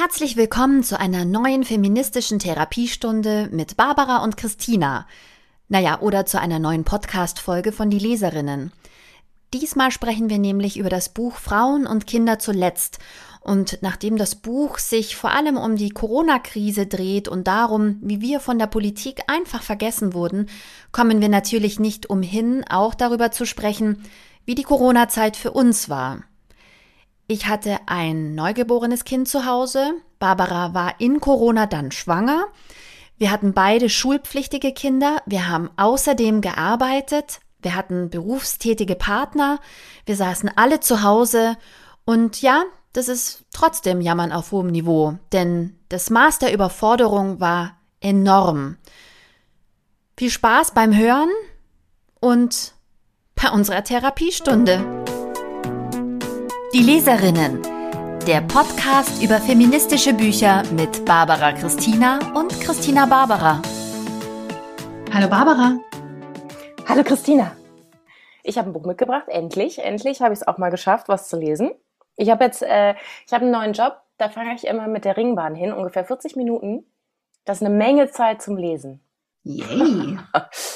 Herzlich willkommen zu einer neuen feministischen Therapiestunde mit Barbara und Christina. Naja, oder zu einer neuen Podcast-Folge von Die Leserinnen. Diesmal sprechen wir nämlich über das Buch Frauen und Kinder zuletzt. Und nachdem das Buch sich vor allem um die Corona-Krise dreht und darum, wie wir von der Politik einfach vergessen wurden, kommen wir natürlich nicht umhin, auch darüber zu sprechen, wie die Corona-Zeit für uns war. Ich hatte ein neugeborenes Kind zu Hause. Barbara war in Corona dann schwanger. Wir hatten beide schulpflichtige Kinder. Wir haben außerdem gearbeitet. Wir hatten berufstätige Partner. Wir saßen alle zu Hause. Und ja, das ist trotzdem Jammern auf hohem Niveau, denn das Maß der Überforderung war enorm. Viel Spaß beim Hören und bei unserer Therapiestunde. Die Leserinnen. Der Podcast über feministische Bücher mit Barbara Christina und Christina Barbara. Hallo Barbara. Hallo Christina. Ich habe ein Buch mitgebracht, endlich. Endlich habe ich es auch mal geschafft, was zu lesen. Ich habe jetzt, äh, ich habe einen neuen Job, da fange ich immer mit der Ringbahn hin, ungefähr 40 Minuten. Das ist eine Menge Zeit zum Lesen. Yay.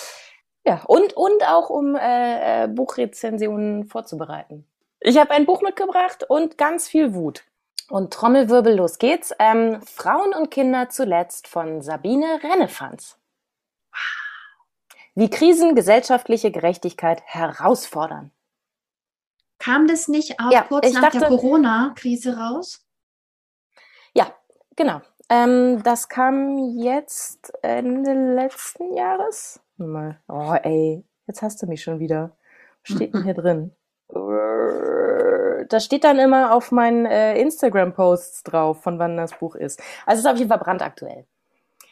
ja, und, und auch um äh, äh Buchrezensionen vorzubereiten. Ich habe ein Buch mitgebracht und ganz viel Wut. Und Trommelwirbel, los geht's. Ähm, Frauen und Kinder zuletzt von Sabine Rennefanz. Wie Krisen gesellschaftliche Gerechtigkeit herausfordern. Kam das nicht auch ja, kurz nach dachte, der Corona-Krise raus? Ja, genau. Ähm, das kam jetzt Ende letzten Jahres. Oh, ey, jetzt hast du mich schon wieder. Was steht denn hier drin? Das steht dann immer auf meinen äh, Instagram-Posts drauf, von wann das Buch ist. Also es ist auf jeden Fall brandaktuell.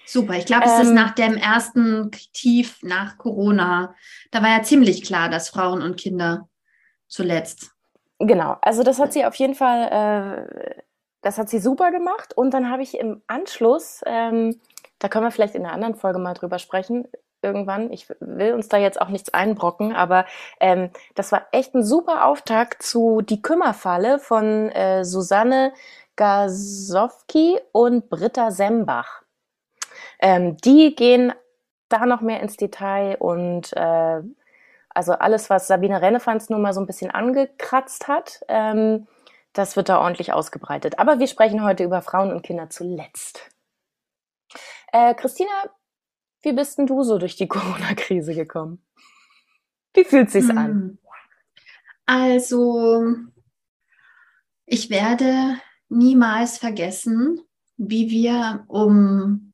Super, ich glaube, es ähm, ist nach dem ersten Tief nach Corona. Da war ja ziemlich klar, dass Frauen und Kinder zuletzt. Genau, also das hat sie auf jeden Fall, äh, das hat sie super gemacht. Und dann habe ich im Anschluss, ähm, da können wir vielleicht in einer anderen Folge mal drüber sprechen, irgendwann. Ich will uns da jetzt auch nichts einbrocken, aber ähm, das war echt ein super Auftakt zu Die Kümmerfalle von äh, Susanne Gasowski und Britta Sembach. Ähm, die gehen da noch mehr ins Detail und äh, also alles, was Sabine Rennefanz nur mal so ein bisschen angekratzt hat, ähm, das wird da ordentlich ausgebreitet. Aber wir sprechen heute über Frauen und Kinder zuletzt. Äh, Christina, wie bist denn du so durch die Corona-Krise gekommen? Wie fühlt sich's hm. an? Also, ich werde niemals vergessen, wie wir um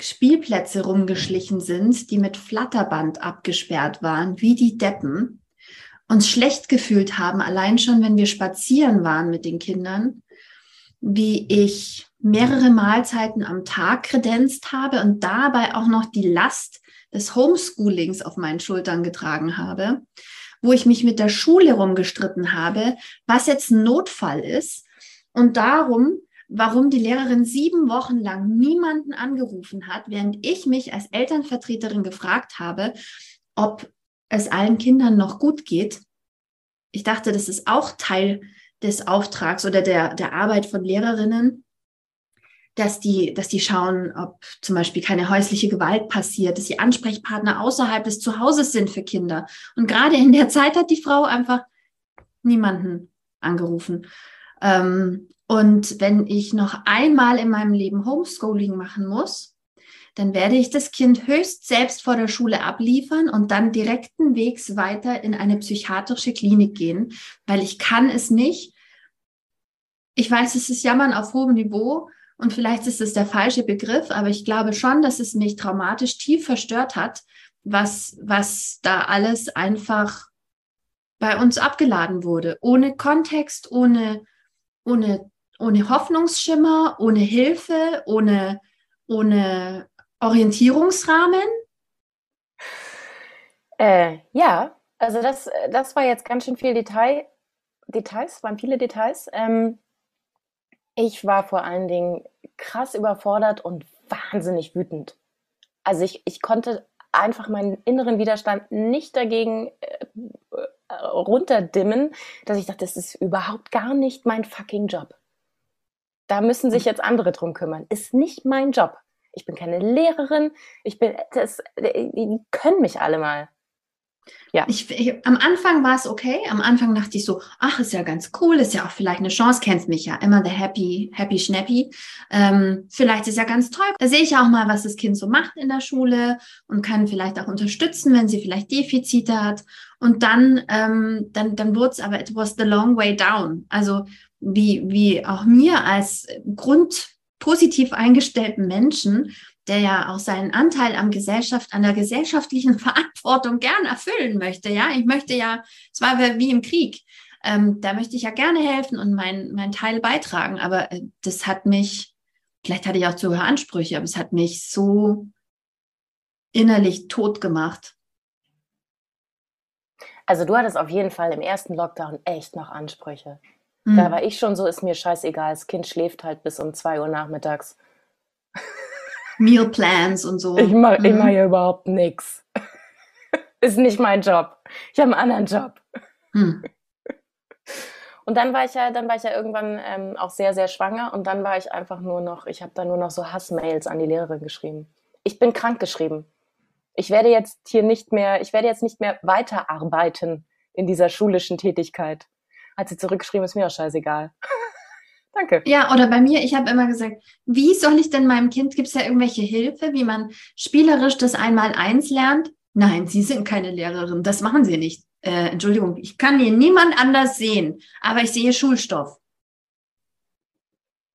Spielplätze rumgeschlichen sind, die mit Flatterband abgesperrt waren, wie die Deppen, uns schlecht gefühlt haben, allein schon, wenn wir spazieren waren mit den Kindern, wie ich mehrere Mahlzeiten am Tag kredenzt habe und dabei auch noch die Last des Homeschoolings auf meinen Schultern getragen habe, wo ich mich mit der Schule rumgestritten habe, was jetzt ein Notfall ist und darum, warum die Lehrerin sieben Wochen lang niemanden angerufen hat, während ich mich als Elternvertreterin gefragt habe, ob es allen Kindern noch gut geht. Ich dachte, das ist auch Teil des Auftrags oder der, der Arbeit von Lehrerinnen, dass die, dass die schauen, ob zum Beispiel keine häusliche Gewalt passiert, dass die Ansprechpartner außerhalb des Zuhauses sind für Kinder. Und gerade in der Zeit hat die Frau einfach niemanden angerufen. Ähm, und wenn ich noch einmal in meinem Leben Homeschooling machen muss, dann werde ich das Kind höchst selbst vor der Schule abliefern und dann direkten Wegs weiter in eine psychiatrische Klinik gehen, weil ich kann es nicht. Ich weiß, es ist Jammern auf hohem Niveau und vielleicht ist es der falsche Begriff, aber ich glaube schon, dass es mich traumatisch tief verstört hat, was, was da alles einfach bei uns abgeladen wurde. Ohne Kontext, ohne, ohne, ohne Hoffnungsschimmer, ohne Hilfe, ohne, ohne Orientierungsrahmen? Äh, ja, also das, das war jetzt ganz schön viel Detail. Details, waren viele Details. Ähm, ich war vor allen Dingen krass überfordert und wahnsinnig wütend. Also ich, ich konnte einfach meinen inneren Widerstand nicht dagegen äh, runterdimmen, dass ich dachte, das ist überhaupt gar nicht mein fucking Job. Da müssen sich jetzt andere drum kümmern. Ist nicht mein Job. Ich bin keine Lehrerin. Ich bin, das, die können mich alle mal. Ja. Ich, ich, am Anfang war es okay. Am Anfang dachte ich so, ach, ist ja ganz cool, ist ja auch vielleicht eine Chance, kennst mich ja, immer der Happy, Happy Schnappi. Ähm, vielleicht ist ja ganz toll. Da sehe ich ja auch mal, was das Kind so macht in der Schule und kann vielleicht auch unterstützen, wenn sie vielleicht Defizite hat. Und dann, ähm, dann, dann wurde es aber, it was the long way down. Also wie, wie auch mir als Grund positiv eingestellten Menschen der ja auch seinen Anteil am Gesellschaft, an der gesellschaftlichen Verantwortung gern erfüllen möchte. Ja, ich möchte ja, es war wie im Krieg. Ähm, da möchte ich ja gerne helfen und meinen mein Teil beitragen. Aber äh, das hat mich, vielleicht hatte ich auch zu hohe Ansprüche, aber es hat mich so innerlich tot gemacht. Also du hattest auf jeden Fall im ersten Lockdown echt noch Ansprüche. Mhm. Da war ich schon so, ist mir scheißegal, das Kind schläft halt bis um zwei Uhr nachmittags. Mealplans und so. Ich mache mhm. mach ja überhaupt nichts. Ist nicht mein Job. Ich habe einen anderen Job. Mhm. Und dann war ich ja, dann war ich ja irgendwann ähm, auch sehr, sehr schwanger und dann war ich einfach nur noch, ich habe da nur noch so Hassmails an die Lehrerin geschrieben. Ich bin krank geschrieben. Ich werde jetzt hier nicht mehr, ich werde jetzt nicht mehr weiterarbeiten in dieser schulischen Tätigkeit. Hat sie zurückgeschrieben, ist mir auch scheißegal. Danke. Ja, oder bei mir, ich habe immer gesagt, wie soll ich denn meinem Kind, gibt es ja irgendwelche Hilfe, wie man spielerisch das einmal eins lernt? Nein, Sie sind keine Lehrerin, das machen Sie nicht. Äh, Entschuldigung, ich kann hier niemand anders sehen, aber ich sehe Schulstoff.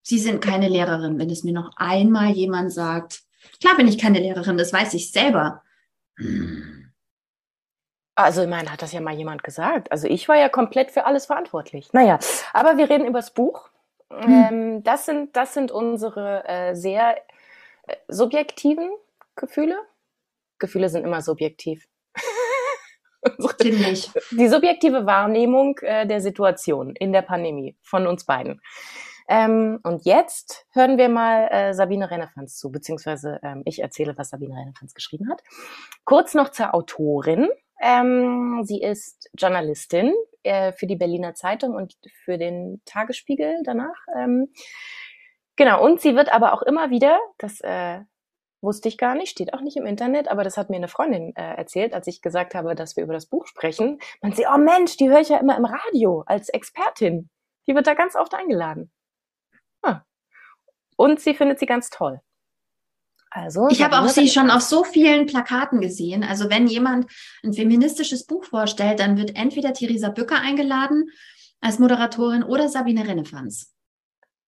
Sie sind keine Lehrerin, wenn es mir noch einmal jemand sagt. Klar bin ich keine Lehrerin, das weiß ich selber. Also, ich meine, hat das ja mal jemand gesagt. Also, ich war ja komplett für alles verantwortlich. Naja, aber wir reden über das Buch. Hm. Ähm, das, sind, das sind unsere äh, sehr äh, subjektiven Gefühle. Gefühle sind immer subjektiv. Ziemlich. Die subjektive Wahrnehmung äh, der Situation in der Pandemie von uns beiden. Ähm, und jetzt hören wir mal äh, Sabine Rennefanz zu, beziehungsweise ähm, ich erzähle, was Sabine Rennefanz geschrieben hat. Kurz noch zur Autorin. Ähm, sie ist Journalistin äh, für die Berliner Zeitung und für den Tagesspiegel danach. Ähm, genau, und sie wird aber auch immer wieder, das äh, wusste ich gar nicht, steht auch nicht im Internet, aber das hat mir eine Freundin äh, erzählt, als ich gesagt habe, dass wir über das Buch sprechen. Man sieht, oh Mensch, die höre ich ja immer im Radio als Expertin. Die wird da ganz oft eingeladen. Ah. Und sie findet sie ganz toll. Also, ich habe auch sie schon auf so vielen Plakaten gesehen. Also wenn jemand ein feministisches Buch vorstellt, dann wird entweder Theresa Bücker eingeladen als Moderatorin oder Sabine Rennefanz.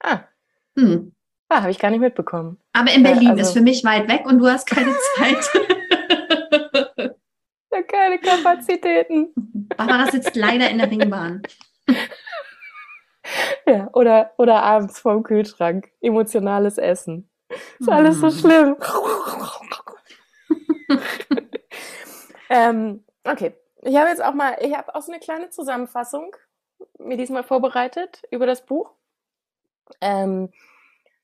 Ah. Hm. Ah, habe ich gar nicht mitbekommen. Aber in Berlin also, ist für mich weit weg und du hast keine Zeit. ja, keine Kapazitäten. Barbara sitzt leider in der Ringbahn. Ja, oder, oder abends vorm Kühlschrank. Emotionales Essen. Ist alles so schlimm. ähm, okay. Ich habe jetzt auch mal, ich habe auch so eine kleine Zusammenfassung mir diesmal vorbereitet über das Buch. Ähm,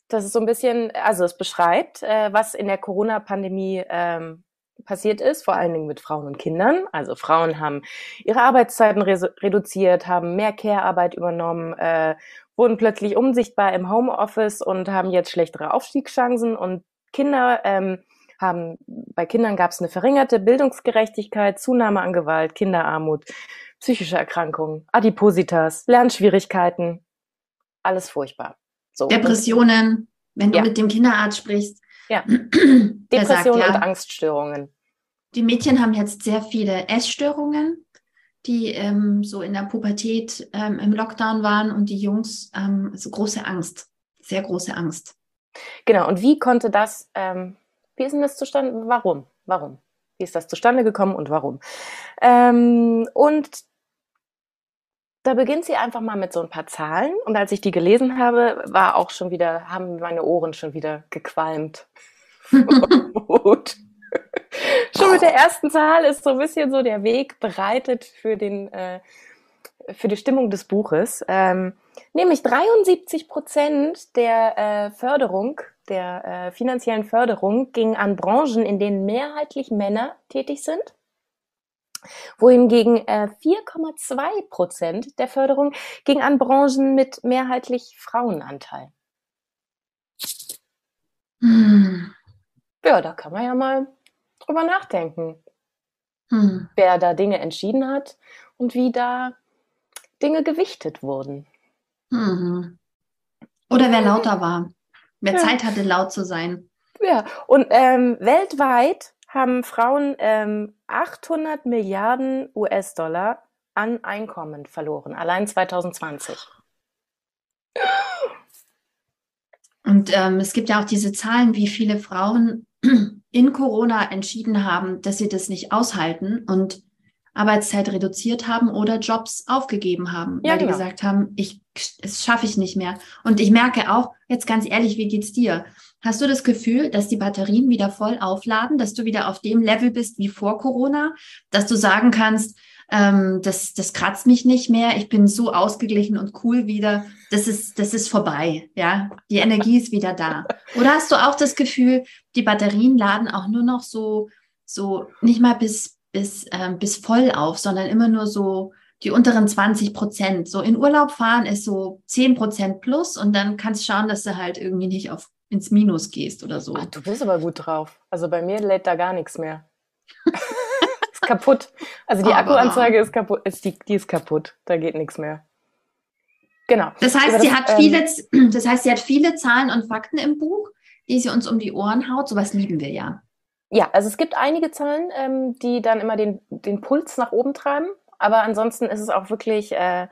das ist so ein bisschen, also es beschreibt, äh, was in der Corona-Pandemie ähm, passiert ist, vor allen Dingen mit Frauen und Kindern. Also Frauen haben ihre Arbeitszeiten re reduziert, haben mehr Care-Arbeit übernommen, äh, wurden plötzlich unsichtbar im Homeoffice und haben jetzt schlechtere Aufstiegschancen und Kinder ähm, haben, bei Kindern gab es eine verringerte Bildungsgerechtigkeit, Zunahme an Gewalt, Kinderarmut, psychische Erkrankungen, Adipositas, Lernschwierigkeiten, alles furchtbar. So. Depressionen, wenn du ja. mit dem Kinderarzt sprichst. Ja. Depressionen sagt, ja, und Angststörungen. Die Mädchen haben jetzt sehr viele Essstörungen, die ähm, so in der Pubertät ähm, im Lockdown waren und die Jungs ähm, so große Angst, sehr große Angst. Genau, und wie konnte das, ähm, wie ist denn das zustande, warum, warum? Wie ist das zustande gekommen und warum? Ähm, und da beginnt sie einfach mal mit so ein paar Zahlen und als ich die gelesen habe, war auch schon wieder, haben meine Ohren schon wieder gequalmt. Schon mit der ersten Zahl ist so ein bisschen so der Weg bereitet für den äh, für die Stimmung des Buches. Ähm, nämlich 73 Prozent der äh, Förderung, der äh, finanziellen Förderung ging an Branchen, in denen mehrheitlich Männer tätig sind. Wohingegen äh, 4,2 Prozent der Förderung ging an Branchen mit mehrheitlich Frauenanteil. Hm. Ja, da kann man ja mal drüber nachdenken, hm. wer da Dinge entschieden hat und wie da Dinge gewichtet wurden. Mhm. Oder wer lauter war, wer ja. Zeit hatte, laut zu sein. Ja, und ähm, weltweit haben Frauen ähm, 800 Milliarden US-Dollar an Einkommen verloren, allein 2020. Und ähm, es gibt ja auch diese Zahlen, wie viele Frauen in Corona entschieden haben, dass sie das nicht aushalten und Arbeitszeit reduziert haben oder Jobs aufgegeben haben, ja, weil genau. die gesagt haben, ich, es schaffe ich nicht mehr. Und ich merke auch, jetzt ganz ehrlich, wie geht's dir? Hast du das Gefühl, dass die Batterien wieder voll aufladen, dass du wieder auf dem Level bist wie vor Corona, dass du sagen kannst, ähm, das, das kratzt mich nicht mehr, ich bin so ausgeglichen und cool wieder, das ist, das ist vorbei, ja, die Energie ist wieder da. Oder hast du auch das Gefühl, die Batterien laden auch nur noch so, so nicht mal bis, bis, ähm, bis voll auf, sondern immer nur so die unteren 20 Prozent. So in Urlaub fahren ist so 10 Prozent plus und dann kannst du schauen, dass du halt irgendwie nicht auf, ins Minus gehst oder so. Ach, du bist aber gut drauf. Also bei mir lädt da gar nichts mehr. kaputt. Also die aber Akkuanzeige ist kaputt, ist die, die ist kaputt. Da geht nichts mehr. Genau. Das heißt, das, sie hat ähm, viele, das heißt, sie hat viele Zahlen und Fakten im Buch, die sie uns um die Ohren haut. Sowas lieben wir ja. Ja, also es gibt einige Zahlen, ähm, die dann immer den, den Puls nach oben treiben. Aber ansonsten ist es auch wirklich, äh,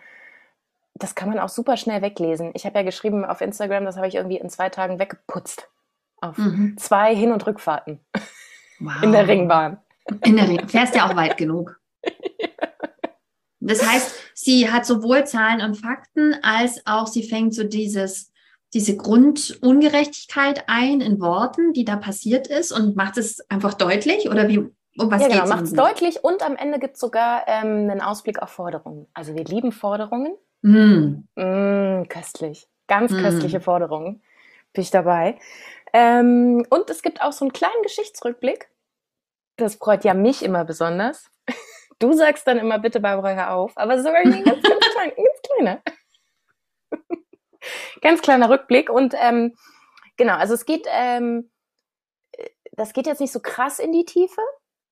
das kann man auch super schnell weglesen. Ich habe ja geschrieben auf Instagram, das habe ich irgendwie in zwei Tagen weggeputzt. Auf mhm. zwei Hin- und Rückfahrten. Wow. In der Ringbahn. In der Ring. Fährst ja auch weit genug. Das heißt, sie hat sowohl Zahlen und Fakten, als auch sie fängt so dieses, diese Grundungerechtigkeit ein in Worten, die da passiert ist und macht es einfach deutlich oder wie, um was ja, genau, macht es deutlich und am Ende gibt es sogar ähm, einen Ausblick auf Forderungen. Also wir lieben Forderungen. Mm. Mm, köstlich. Ganz mm. köstliche Forderungen. Bin ich dabei. Ähm, und es gibt auch so einen kleinen Geschichtsrückblick. Das freut ja mich immer besonders. Du sagst dann immer, bitte Barbara, hör auf. Aber sogar ein ganz, ganz, klein, ganz kleiner. ganz kleiner Rückblick. Und ähm, genau, also es geht, ähm, das geht jetzt nicht so krass in die Tiefe.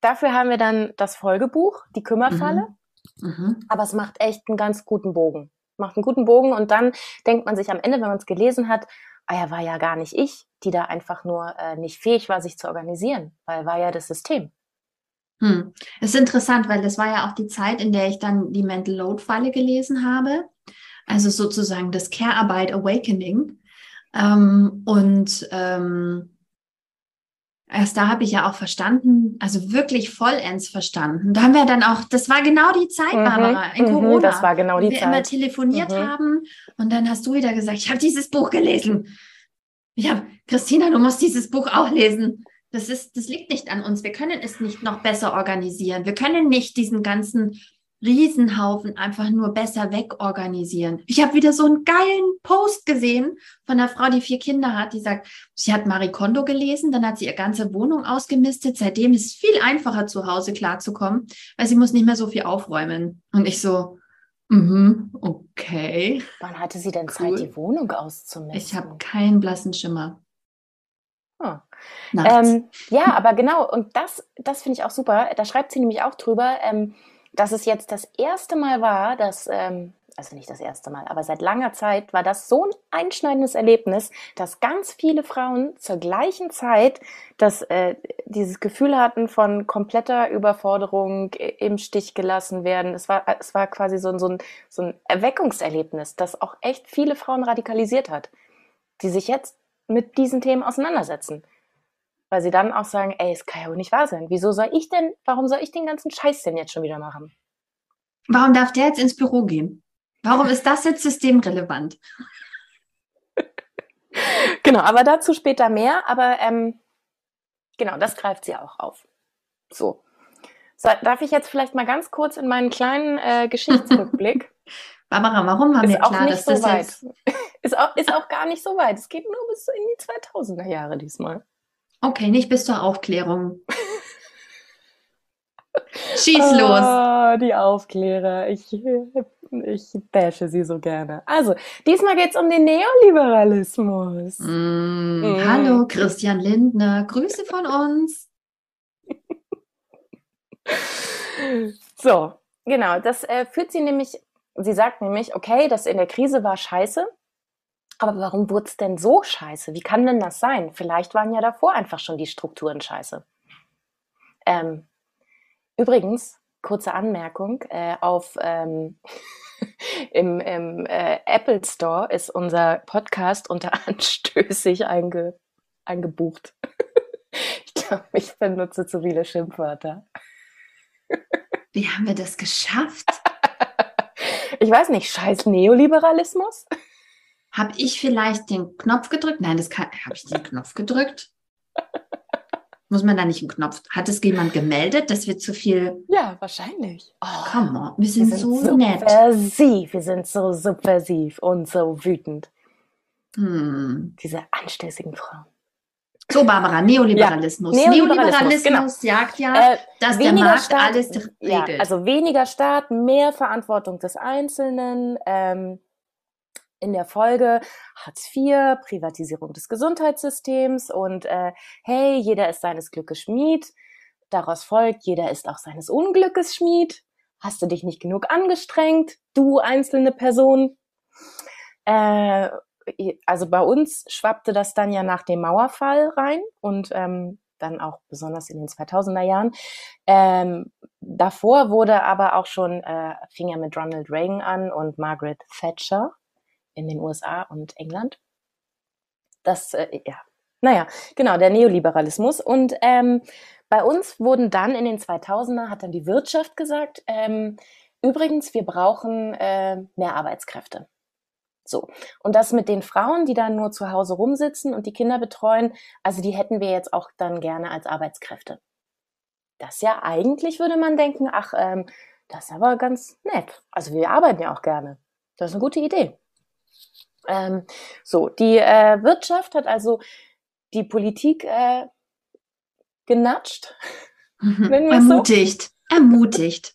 Dafür haben wir dann das Folgebuch, die Kümmerfalle. Mhm. Mhm. Aber es macht echt einen ganz guten Bogen. Macht einen guten Bogen und dann denkt man sich am Ende, wenn man es gelesen hat, ah ja, war ja gar nicht ich, die da einfach nur äh, nicht fähig war, sich zu organisieren, weil war ja das System. Hm. Das ist interessant, weil das war ja auch die Zeit, in der ich dann die Mental Load Falle gelesen habe. Also sozusagen das Care-Arbeit Awakening. Ähm, und ähm, erst da habe ich ja auch verstanden, also wirklich vollends verstanden. Da haben wir dann auch, das war genau die Zeit, mhm, Barbara, in mhm, Corona. Das war genau die wir Zeit. Wir immer telefoniert mhm. haben und dann hast du wieder gesagt, ich habe dieses Buch gelesen. Ich habe, Christina, du musst dieses Buch auch lesen. Das ist, das liegt nicht an uns. Wir können es nicht noch besser organisieren. Wir können nicht diesen ganzen Riesenhaufen einfach nur besser wegorganisieren. Ich habe wieder so einen geilen Post gesehen von einer Frau, die vier Kinder hat, die sagt, sie hat Marie Kondo gelesen, dann hat sie ihre ganze Wohnung ausgemistet. Seitdem ist es viel einfacher zu Hause klarzukommen, weil sie muss nicht mehr so viel aufräumen. Und ich so, mhm, okay. Wann hatte sie denn cool. Zeit, die Wohnung auszumisten? Ich habe keinen blassen Schimmer. Oh. Ähm, ja, aber genau, und das, das finde ich auch super. Da schreibt sie nämlich auch drüber, ähm, dass es jetzt das erste Mal war, dass, ähm, also nicht das erste Mal, aber seit langer Zeit war das so ein einschneidendes Erlebnis, dass ganz viele Frauen zur gleichen Zeit das, äh, dieses Gefühl hatten von kompletter Überforderung, im Stich gelassen werden. Es war, es war quasi so, so, ein, so ein Erweckungserlebnis, das auch echt viele Frauen radikalisiert hat, die sich jetzt mit diesen Themen auseinandersetzen. Weil sie dann auch sagen, ey, es kann ja wohl nicht wahr sein. Wieso soll ich denn, warum soll ich den ganzen Scheiß denn jetzt schon wieder machen? Warum darf der jetzt ins Büro gehen? Warum ist das jetzt systemrelevant? genau, aber dazu später mehr. Aber ähm, genau, das greift sie auch auf. So. so. Darf ich jetzt vielleicht mal ganz kurz in meinen kleinen äh, Geschichtsrückblick Barbara, warum war mir klar, dass so das weit. jetzt... ist, auch, ist auch gar nicht so weit. Es geht nur bis in die 2000er Jahre diesmal. Okay, nicht bis zur Aufklärung. Schieß oh, los. Die Aufklärer. Ich, ich bashe sie so gerne. Also, diesmal geht es um den Neoliberalismus. Mm, mm. Hallo, Christian Lindner. Grüße von uns. so, genau. Das äh, führt sie nämlich, sie sagt nämlich, okay, das in der Krise war scheiße. Aber warum wurde es denn so scheiße? Wie kann denn das sein? Vielleicht waren ja davor einfach schon die Strukturen scheiße. Ähm, übrigens, kurze Anmerkung, äh, auf ähm, im, im äh, Apple Store ist unser Podcast unter anstößig einge, eingebucht. ich glaube, ich benutze zu viele Schimpfwörter. Wie haben wir das geschafft? ich weiß nicht, scheiß Neoliberalismus? Habe ich vielleicht den Knopf gedrückt? Nein, das habe ich den Knopf gedrückt. Muss man da nicht einen Knopf? Hat es jemand gemeldet, dass wir zu viel? Ja, wahrscheinlich. Oh, Come on, wir sind, wir sind so nett. Subversiv, wir sind so subversiv und so wütend. Hm. Diese anstößigen Frauen. So, Barbara, Neoliberalismus. Ja, Neoliberalismus, Neoliberalismus genau. sagt ja, äh, dass der Markt Staat, alles regelt. Ja, also weniger Staat, mehr Verantwortung des Einzelnen, ähm, in der Folge Hartz IV, Privatisierung des Gesundheitssystems und äh, hey, jeder ist seines Glückes Schmied. Daraus folgt, jeder ist auch seines Unglückes Schmied. Hast du dich nicht genug angestrengt, du einzelne Person? Äh, also bei uns schwappte das dann ja nach dem Mauerfall rein und ähm, dann auch besonders in den 2000er Jahren. Ähm, davor wurde aber auch schon, äh, fing ja mit Ronald Reagan an und Margaret Thatcher in den USA und England. Das, äh, ja, naja, genau, der Neoliberalismus. Und ähm, bei uns wurden dann in den 2000er, hat dann die Wirtschaft gesagt, ähm, übrigens, wir brauchen äh, mehr Arbeitskräfte. So. Und das mit den Frauen, die dann nur zu Hause rumsitzen und die Kinder betreuen, also die hätten wir jetzt auch dann gerne als Arbeitskräfte. Das ja eigentlich würde man denken, ach, ähm, das ist aber ganz nett. Also wir arbeiten ja auch gerne. Das ist eine gute Idee. Ähm, so, die äh, Wirtschaft hat also die Politik äh, genatscht. Mhm. Ermutigt. So. Ermutigt.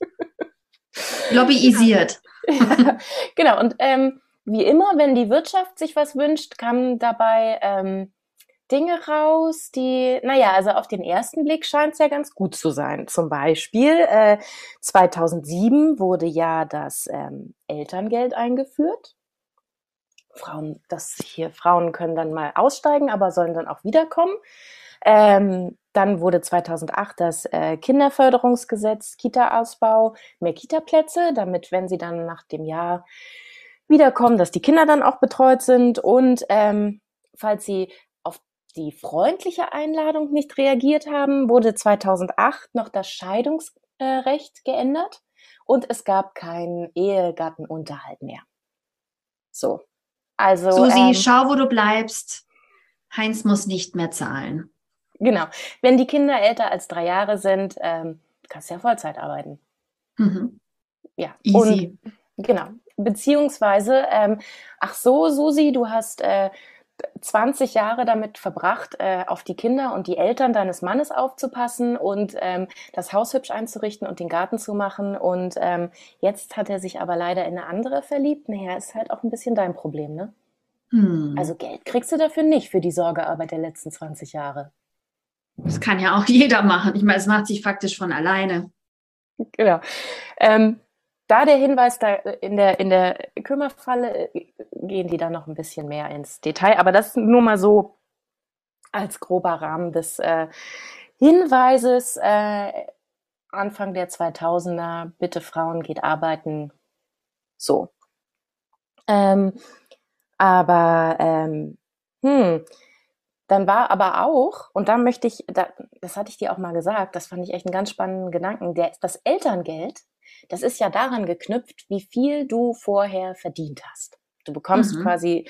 Lobbyisiert. ja, genau. Und ähm, wie immer, wenn die Wirtschaft sich was wünscht, kamen dabei ähm, Dinge raus, die, naja, also auf den ersten Blick scheint es ja ganz gut zu sein. Zum Beispiel äh, 2007 wurde ja das ähm, Elterngeld eingeführt. Frauen, das hier, Frauen können dann mal aussteigen, aber sollen dann auch wiederkommen. Ähm, dann wurde 2008 das äh, Kinderförderungsgesetz, Kita-Ausbau, mehr Kita-Plätze, damit, wenn sie dann nach dem Jahr wiederkommen, dass die Kinder dann auch betreut sind. Und ähm, falls sie auf die freundliche Einladung nicht reagiert haben, wurde 2008 noch das Scheidungsrecht geändert und es gab keinen Ehegattenunterhalt mehr. So, also, Susi, ähm, schau, wo du bleibst. Heinz muss nicht mehr zahlen. Genau. Wenn die Kinder älter als drei Jahre sind, ähm, kannst du ja Vollzeit arbeiten. Mhm. Ja. Easy. Und, genau. Beziehungsweise, ähm, ach so, Susi, du hast äh, 20 Jahre damit verbracht, äh, auf die Kinder und die Eltern deines Mannes aufzupassen und ähm, das Haus hübsch einzurichten und den Garten zu machen. Und ähm, jetzt hat er sich aber leider in eine andere verliebt. Naja, ist halt auch ein bisschen dein Problem, ne? Hm. Also Geld kriegst du dafür nicht für die Sorgearbeit der letzten 20 Jahre. Das kann ja auch jeder machen. Ich meine, es macht sich faktisch von alleine. Genau. Ähm, da der Hinweis, da in der, in der Kümmerfalle äh, gehen die da noch ein bisschen mehr ins Detail, aber das nur mal so als grober Rahmen des äh, Hinweises. Äh, Anfang der 2000er, bitte Frauen geht arbeiten. So. Ähm, aber, ähm, hm, dann war aber auch, und da möchte ich, da, das hatte ich dir auch mal gesagt, das fand ich echt einen ganz spannenden Gedanken, der, das Elterngeld das ist ja daran geknüpft, wie viel du vorher verdient hast. Du bekommst mhm. quasi,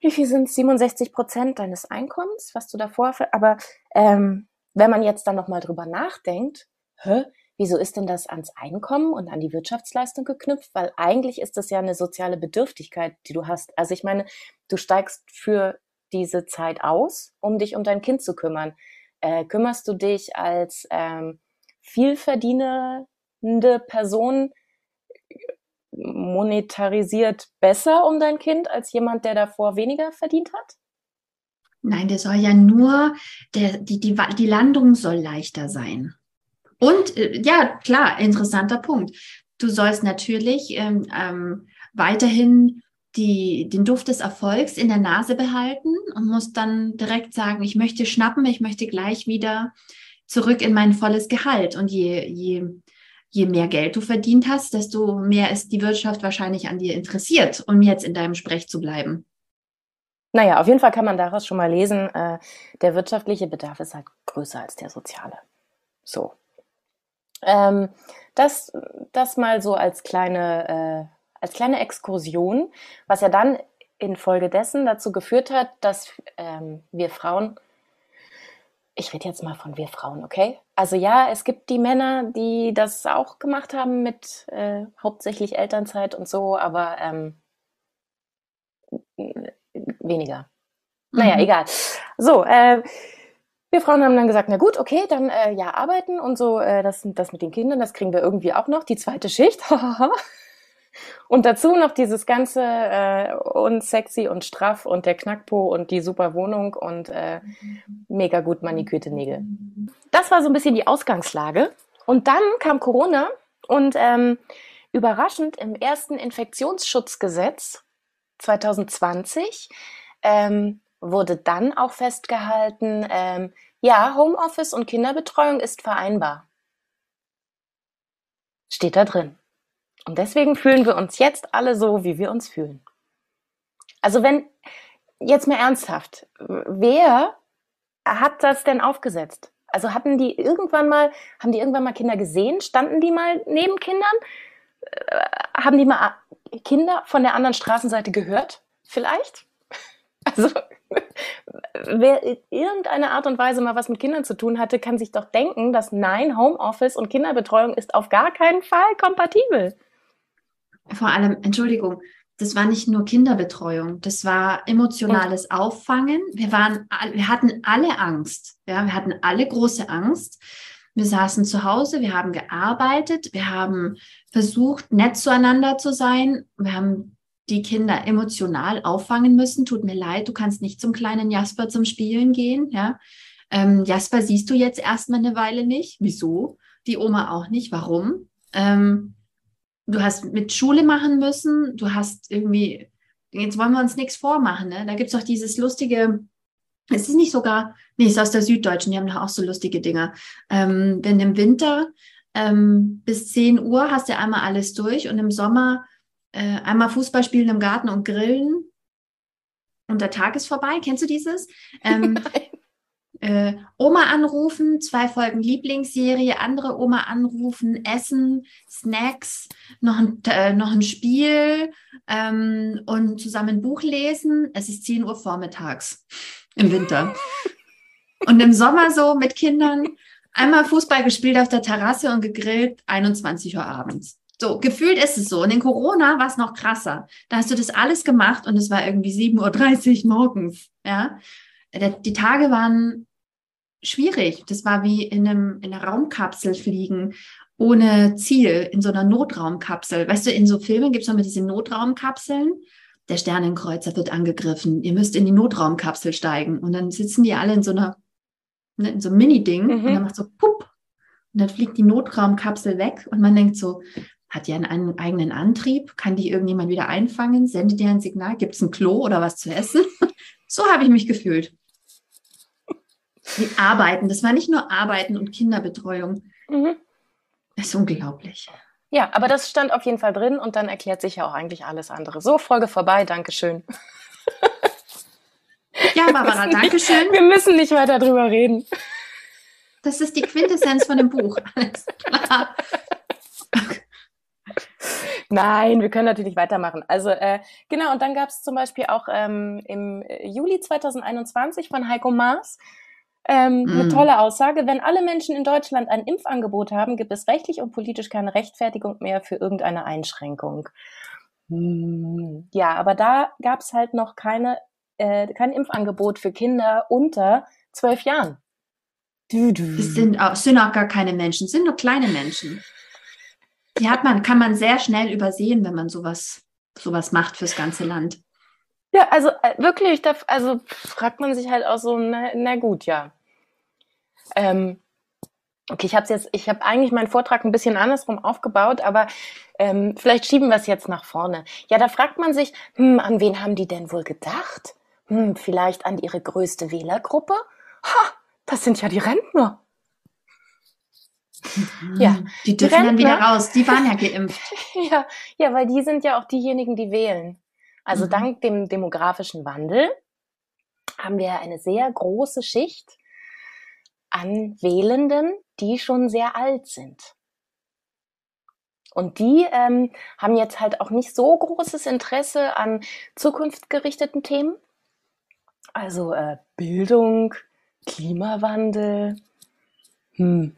wie viel sind 67 Prozent deines Einkommens, was du davor, aber ähm, wenn man jetzt dann nochmal drüber nachdenkt, hä, wieso ist denn das ans Einkommen und an die Wirtschaftsleistung geknüpft? Weil eigentlich ist das ja eine soziale Bedürftigkeit, die du hast. Also ich meine, du steigst für diese Zeit aus, um dich um dein Kind zu kümmern. Äh, kümmerst du dich als ähm, viel verdienende Person monetarisiert besser um dein Kind als jemand, der davor weniger verdient hat? Nein, der soll ja nur, der, die, die, die Landung soll leichter sein. Und äh, ja, klar, interessanter Punkt. Du sollst natürlich ähm, ähm, weiterhin die, den Duft des Erfolgs in der Nase behalten und musst dann direkt sagen, ich möchte schnappen, ich möchte gleich wieder zurück in mein volles Gehalt. Und je, je, je mehr Geld du verdient hast, desto mehr ist die Wirtschaft wahrscheinlich an dir interessiert, um jetzt in deinem Sprech zu bleiben. Naja, auf jeden Fall kann man daraus schon mal lesen, äh, der wirtschaftliche Bedarf ist halt größer als der soziale. So. Ähm, das, das mal so als kleine, äh, als kleine Exkursion, was ja dann infolgedessen dazu geführt hat, dass ähm, wir Frauen, ich rede jetzt mal von wir Frauen, okay? Also ja, es gibt die Männer, die das auch gemacht haben mit äh, hauptsächlich Elternzeit und so, aber ähm, weniger. Naja, mhm. egal. So, äh, wir Frauen haben dann gesagt, na gut, okay, dann äh, ja, arbeiten und so, äh, das, das mit den Kindern, das kriegen wir irgendwie auch noch, die zweite Schicht. und dazu noch dieses ganze äh, unsexy und straff und der Knackpo und die super Wohnung und äh, mega gut manikürte Nägel. Das war so ein bisschen die Ausgangslage. Und dann kam Corona und ähm, überraschend im ersten Infektionsschutzgesetz 2020 ähm, wurde dann auch festgehalten, ähm, ja, Homeoffice und Kinderbetreuung ist vereinbar. Steht da drin. Und deswegen fühlen wir uns jetzt alle so, wie wir uns fühlen. Also wenn, jetzt mal ernsthaft, wer hat das denn aufgesetzt? Also hatten die irgendwann mal, haben die irgendwann mal Kinder gesehen? Standen die mal neben Kindern? Äh, haben die mal Kinder von der anderen Straßenseite gehört? Vielleicht? Also, wer in irgendeiner Art und Weise mal was mit Kindern zu tun hatte, kann sich doch denken, dass nein, Homeoffice und Kinderbetreuung ist auf gar keinen Fall kompatibel. Vor allem, Entschuldigung, das war nicht nur Kinderbetreuung, das war emotionales Auffangen. Wir waren, wir hatten alle Angst. Ja, wir hatten alle große Angst. Wir saßen zu Hause, wir haben gearbeitet, wir haben versucht, nett zueinander zu sein. Wir haben die Kinder emotional auffangen müssen. Tut mir leid, du kannst nicht zum kleinen Jasper zum Spielen gehen. Ja? Ähm, Jasper siehst du jetzt erstmal eine Weile nicht. Wieso? Die Oma auch nicht. Warum? Ähm, du hast mit Schule machen müssen. Du hast irgendwie, jetzt wollen wir uns nichts vormachen. Ne? Da gibt es doch dieses lustige, es ist nicht sogar, nee, es ist aus der Süddeutschen, die haben da auch so lustige Dinger. Ähm, wenn im Winter ähm, bis 10 Uhr hast du einmal alles durch und im Sommer äh, einmal Fußball spielen im Garten und grillen und der Tag ist vorbei. Kennst du dieses? Ähm, äh, Oma anrufen, zwei Folgen Lieblingsserie, andere Oma anrufen, Essen, Snacks, noch ein, äh, noch ein Spiel ähm, und zusammen ein Buch lesen. Es ist 10 Uhr vormittags im Winter. und im Sommer so mit Kindern einmal Fußball gespielt auf der Terrasse und gegrillt, 21 Uhr abends. So, gefühlt ist es so. Und in Corona war es noch krasser. Da hast du das alles gemacht und es war irgendwie 7.30 Uhr morgens. Ja, die Tage waren schwierig. Das war wie in, einem, in einer Raumkapsel fliegen ohne Ziel, in so einer Notraumkapsel. Weißt du, in so Filmen gibt es immer diese Notraumkapseln. Der Sternenkreuzer wird angegriffen. Ihr müsst in die Notraumkapsel steigen. Und dann sitzen die alle in so einer, ne, in so einem Mini-Ding mhm. und dann macht so pupp. Und dann fliegt die Notraumkapsel weg und man denkt so, hat die einen eigenen Antrieb? Kann die irgendjemand wieder einfangen? Sendet die ein Signal? Gibt es ein Klo oder was zu essen? so habe ich mich gefühlt. Die Arbeiten, das war nicht nur Arbeiten und Kinderbetreuung. Mhm. Das ist unglaublich. Ja, aber das stand auf jeden Fall drin und dann erklärt sich ja auch eigentlich alles andere. So, Folge vorbei, Dankeschön. Ja, Barbara, Dankeschön. Wir müssen nicht weiter drüber reden. Das ist die Quintessenz von dem Buch. Alles klar. Nein, wir können natürlich weitermachen. Also äh, genau, und dann gab es zum Beispiel auch ähm, im Juli 2021 von Heiko Maas ähm, mm. eine tolle Aussage. Wenn alle Menschen in Deutschland ein Impfangebot haben, gibt es rechtlich und politisch keine Rechtfertigung mehr für irgendeine Einschränkung. Hm. Ja, aber da gab es halt noch keine, äh, kein Impfangebot für Kinder unter zwölf Jahren. Du, du. Das sind auch, sind auch gar keine Menschen, sind nur kleine Menschen. Die hat man, kann man sehr schnell übersehen, wenn man sowas, sowas macht fürs ganze Land. Ja, also äh, wirklich, da, also fragt man sich halt auch so, na, na gut, ja. Ähm, okay, ich habe jetzt, ich habe eigentlich meinen Vortrag ein bisschen andersrum aufgebaut, aber ähm, vielleicht schieben wir es jetzt nach vorne. Ja, da fragt man sich, hm, an wen haben die denn wohl gedacht? Hm, vielleicht an ihre größte Wählergruppe? Ha, das sind ja die Rentner. Mhm. Ja, die dürfen die dann wieder raus. Die waren ja geimpft. ja, ja, weil die sind ja auch diejenigen, die wählen. Also mhm. dank dem demografischen Wandel haben wir eine sehr große Schicht an Wählenden, die schon sehr alt sind. Und die ähm, haben jetzt halt auch nicht so großes Interesse an zukunftsgerichteten Themen. Also äh, Bildung, Klimawandel, hm,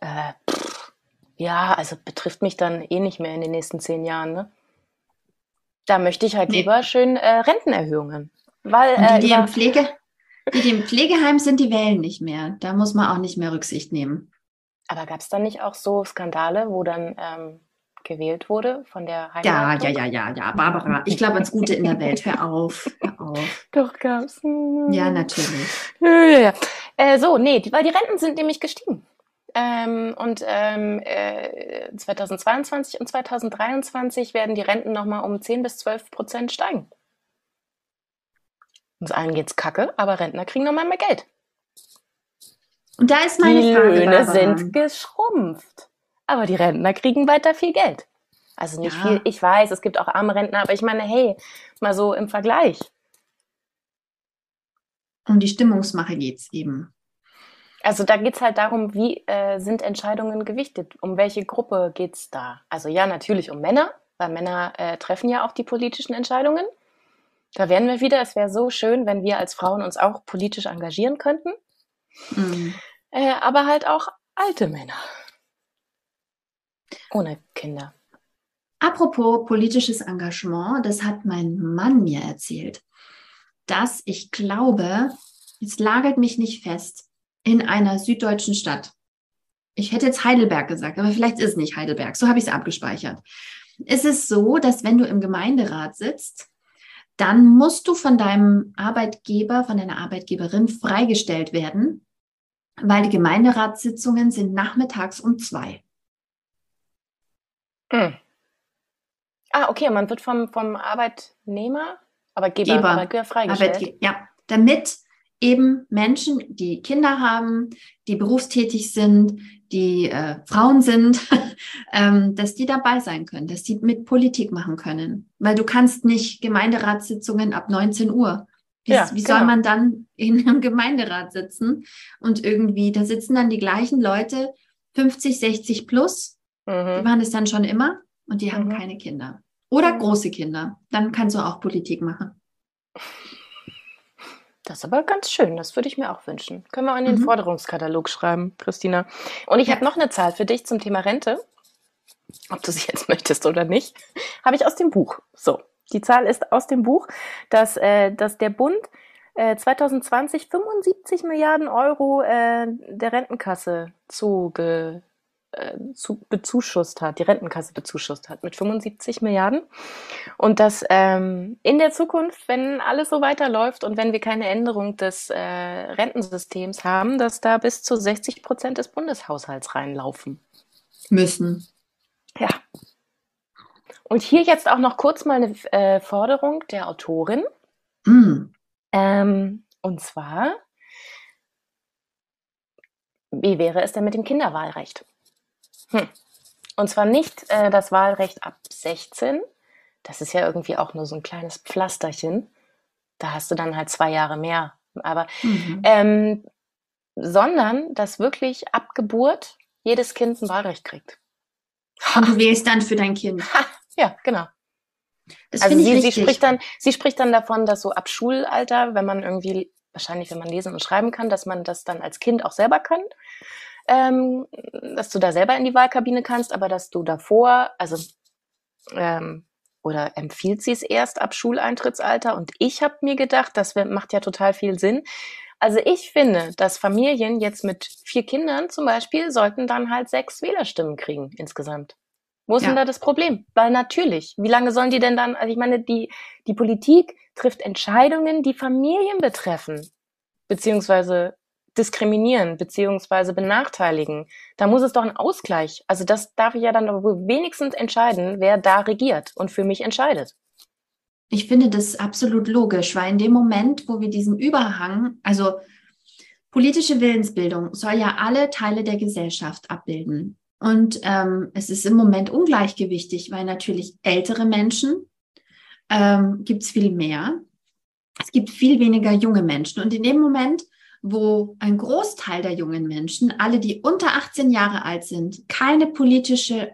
äh, pff, ja, also betrifft mich dann eh nicht mehr in den nächsten zehn Jahren. Ne? Da möchte ich halt nee. lieber schön äh, Rentenerhöhungen. Weil, Und die, äh, die im Pflege, die, die im Pflegeheim sind, die wählen nicht mehr. Da muss man auch nicht mehr Rücksicht nehmen. Aber gab es da nicht auch so Skandale, wo dann ähm, gewählt wurde von der Heimleitung? Ja, ja, ja, ja, ja, Barbara. Ich glaube ans Gute in der Welt. Hör auf, hör auf. Doch gab's. Ja, natürlich. Ja, ja, ja. Äh, so, nee, weil die Renten sind nämlich gestiegen. Ähm, und ähm, äh, 2022 und 2023 werden die Renten nochmal um 10 bis 12 Prozent steigen. Uns allen geht's kacke, aber Rentner kriegen nochmal mehr Geld. Und da ist meine die Frage. Die Löhne sind geschrumpft, aber die Rentner kriegen weiter viel Geld. Also nicht ja. viel. Ich weiß, es gibt auch arme Rentner, aber ich meine, hey, mal so im Vergleich. Um die Stimmungsmache geht's eben. Also da geht's halt darum, wie äh, sind Entscheidungen gewichtet? Um welche Gruppe geht's da? Also ja, natürlich um Männer, weil Männer äh, treffen ja auch die politischen Entscheidungen. Da wären wir wieder, es wäre so schön, wenn wir als Frauen uns auch politisch engagieren könnten. Mhm. Äh, aber halt auch alte Männer. Ohne Kinder. Apropos politisches Engagement, das hat mein Mann mir erzählt, dass ich glaube, es lagert mich nicht fest, in einer süddeutschen Stadt. Ich hätte jetzt Heidelberg gesagt, aber vielleicht ist es nicht Heidelberg. So habe ich es abgespeichert. Es ist so, dass wenn du im Gemeinderat sitzt, dann musst du von deinem Arbeitgeber, von deiner Arbeitgeberin freigestellt werden, weil die Gemeinderatssitzungen sind nachmittags um zwei. Hm. Ah, okay, man wird vom, vom Arbeitnehmer, Arbeitgeber, Geber, Arbeitgeber freigestellt. Arbeitge ja, damit eben Menschen, die Kinder haben, die berufstätig sind, die äh, Frauen sind, ähm, dass die dabei sein können, dass die mit Politik machen können. Weil du kannst nicht Gemeinderatssitzungen ab 19 Uhr. Wie, ja, wie genau. soll man dann in einem Gemeinderat sitzen? Und irgendwie, da sitzen dann die gleichen Leute, 50, 60 plus, mhm. die waren es dann schon immer und die haben mhm. keine Kinder. Oder mhm. große Kinder. Dann kannst du auch Politik machen. Das ist aber ganz schön, das würde ich mir auch wünschen. Können wir in den mhm. Forderungskatalog schreiben, Christina. Und ich ja. habe noch eine Zahl für dich zum Thema Rente. Ob du sie jetzt möchtest oder nicht, habe ich aus dem Buch. So, die Zahl ist aus dem Buch, dass, äh, dass der Bund äh, 2020 75 Milliarden Euro äh, der Rentenkasse zuge zu, bezuschusst hat, die Rentenkasse bezuschusst hat mit 75 Milliarden. Und dass ähm, in der Zukunft, wenn alles so weiterläuft und wenn wir keine Änderung des äh, Rentensystems haben, dass da bis zu 60 Prozent des Bundeshaushalts reinlaufen. Müssen. Ja. Und hier jetzt auch noch kurz mal eine äh, Forderung der Autorin. Mm. Ähm, und zwar, wie wäre es denn mit dem Kinderwahlrecht? Hm. Und zwar nicht äh, das Wahlrecht ab 16. Das ist ja irgendwie auch nur so ein kleines Pflasterchen. Da hast du dann halt zwei Jahre mehr. Aber mhm. ähm, sondern dass wirklich ab Geburt jedes Kind ein Wahlrecht kriegt. Und du wählst dann für dein Kind. Ha, ja, genau. Das also sie, sie spricht dann, sie spricht dann davon, dass so ab Schulalter, wenn man irgendwie, wahrscheinlich wenn man lesen und schreiben kann, dass man das dann als Kind auch selber kann ähm, dass du da selber in die Wahlkabine kannst, aber dass du davor, also ähm, oder empfiehlt sie es erst ab Schuleintrittsalter? Und ich habe mir gedacht, das macht ja total viel Sinn, Also ich finde, dass Familien jetzt mit vier Kindern zum Beispiel sollten dann halt sechs Wählerstimmen kriegen insgesamt. Wo ist ja. denn da das Problem? Weil natürlich, wie lange sollen die denn dann, also ich meine, die, die Politik trifft Entscheidungen, die Familien betreffen, beziehungsweise diskriminieren, beziehungsweise benachteiligen. Da muss es doch einen Ausgleich. Also das darf ich ja dann wenigstens entscheiden, wer da regiert und für mich entscheidet. Ich finde das absolut logisch, weil in dem Moment, wo wir diesen Überhang, also politische Willensbildung soll ja alle Teile der Gesellschaft abbilden. Und ähm, es ist im Moment ungleichgewichtig, weil natürlich ältere Menschen ähm, gibt es viel mehr. Es gibt viel weniger junge Menschen. Und in dem Moment, wo ein Großteil der jungen Menschen, alle, die unter 18 Jahre alt sind, keine politische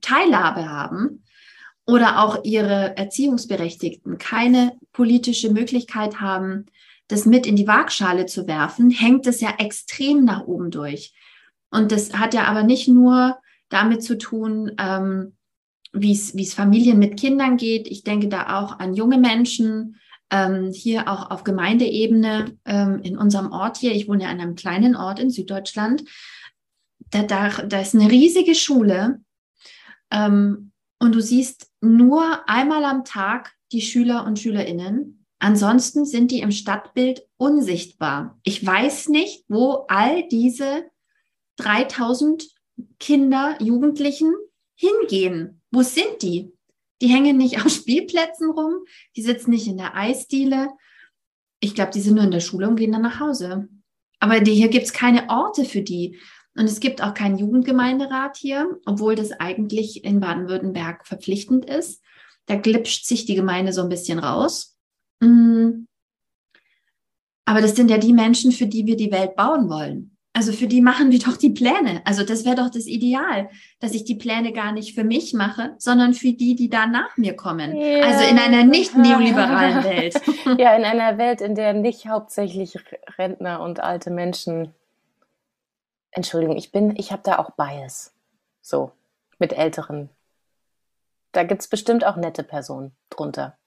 Teilhabe haben oder auch ihre Erziehungsberechtigten keine politische Möglichkeit haben, das mit in die Waagschale zu werfen, hängt es ja extrem nach oben durch. Und das hat ja aber nicht nur damit zu tun, ähm, wie es Familien mit Kindern geht. Ich denke da auch an junge Menschen, ähm, hier auch auf Gemeindeebene ähm, in unserem Ort hier. Ich wohne ja an einem kleinen Ort in Süddeutschland. Da, da, da ist eine riesige Schule ähm, und du siehst nur einmal am Tag die Schüler und Schülerinnen. Ansonsten sind die im Stadtbild unsichtbar. Ich weiß nicht, wo all diese 3000 Kinder, Jugendlichen hingehen. Wo sind die? Die hängen nicht auf Spielplätzen rum, die sitzen nicht in der Eisdiele. Ich glaube, die sind nur in der Schule und gehen dann nach Hause. Aber die, hier gibt es keine Orte für die. Und es gibt auch keinen Jugendgemeinderat hier, obwohl das eigentlich in Baden-Württemberg verpflichtend ist. Da glitscht sich die Gemeinde so ein bisschen raus. Mm. Aber das sind ja die Menschen, für die wir die Welt bauen wollen. Also für die machen wir doch die Pläne. Also das wäre doch das Ideal, dass ich die Pläne gar nicht für mich mache, sondern für die, die da nach mir kommen. Ja. Also in einer nicht neoliberalen Welt. Ja, in einer Welt, in der nicht hauptsächlich Rentner und alte Menschen. Entschuldigung, ich bin, ich habe da auch Bias. So, mit Älteren. Da gibt es bestimmt auch nette Personen drunter.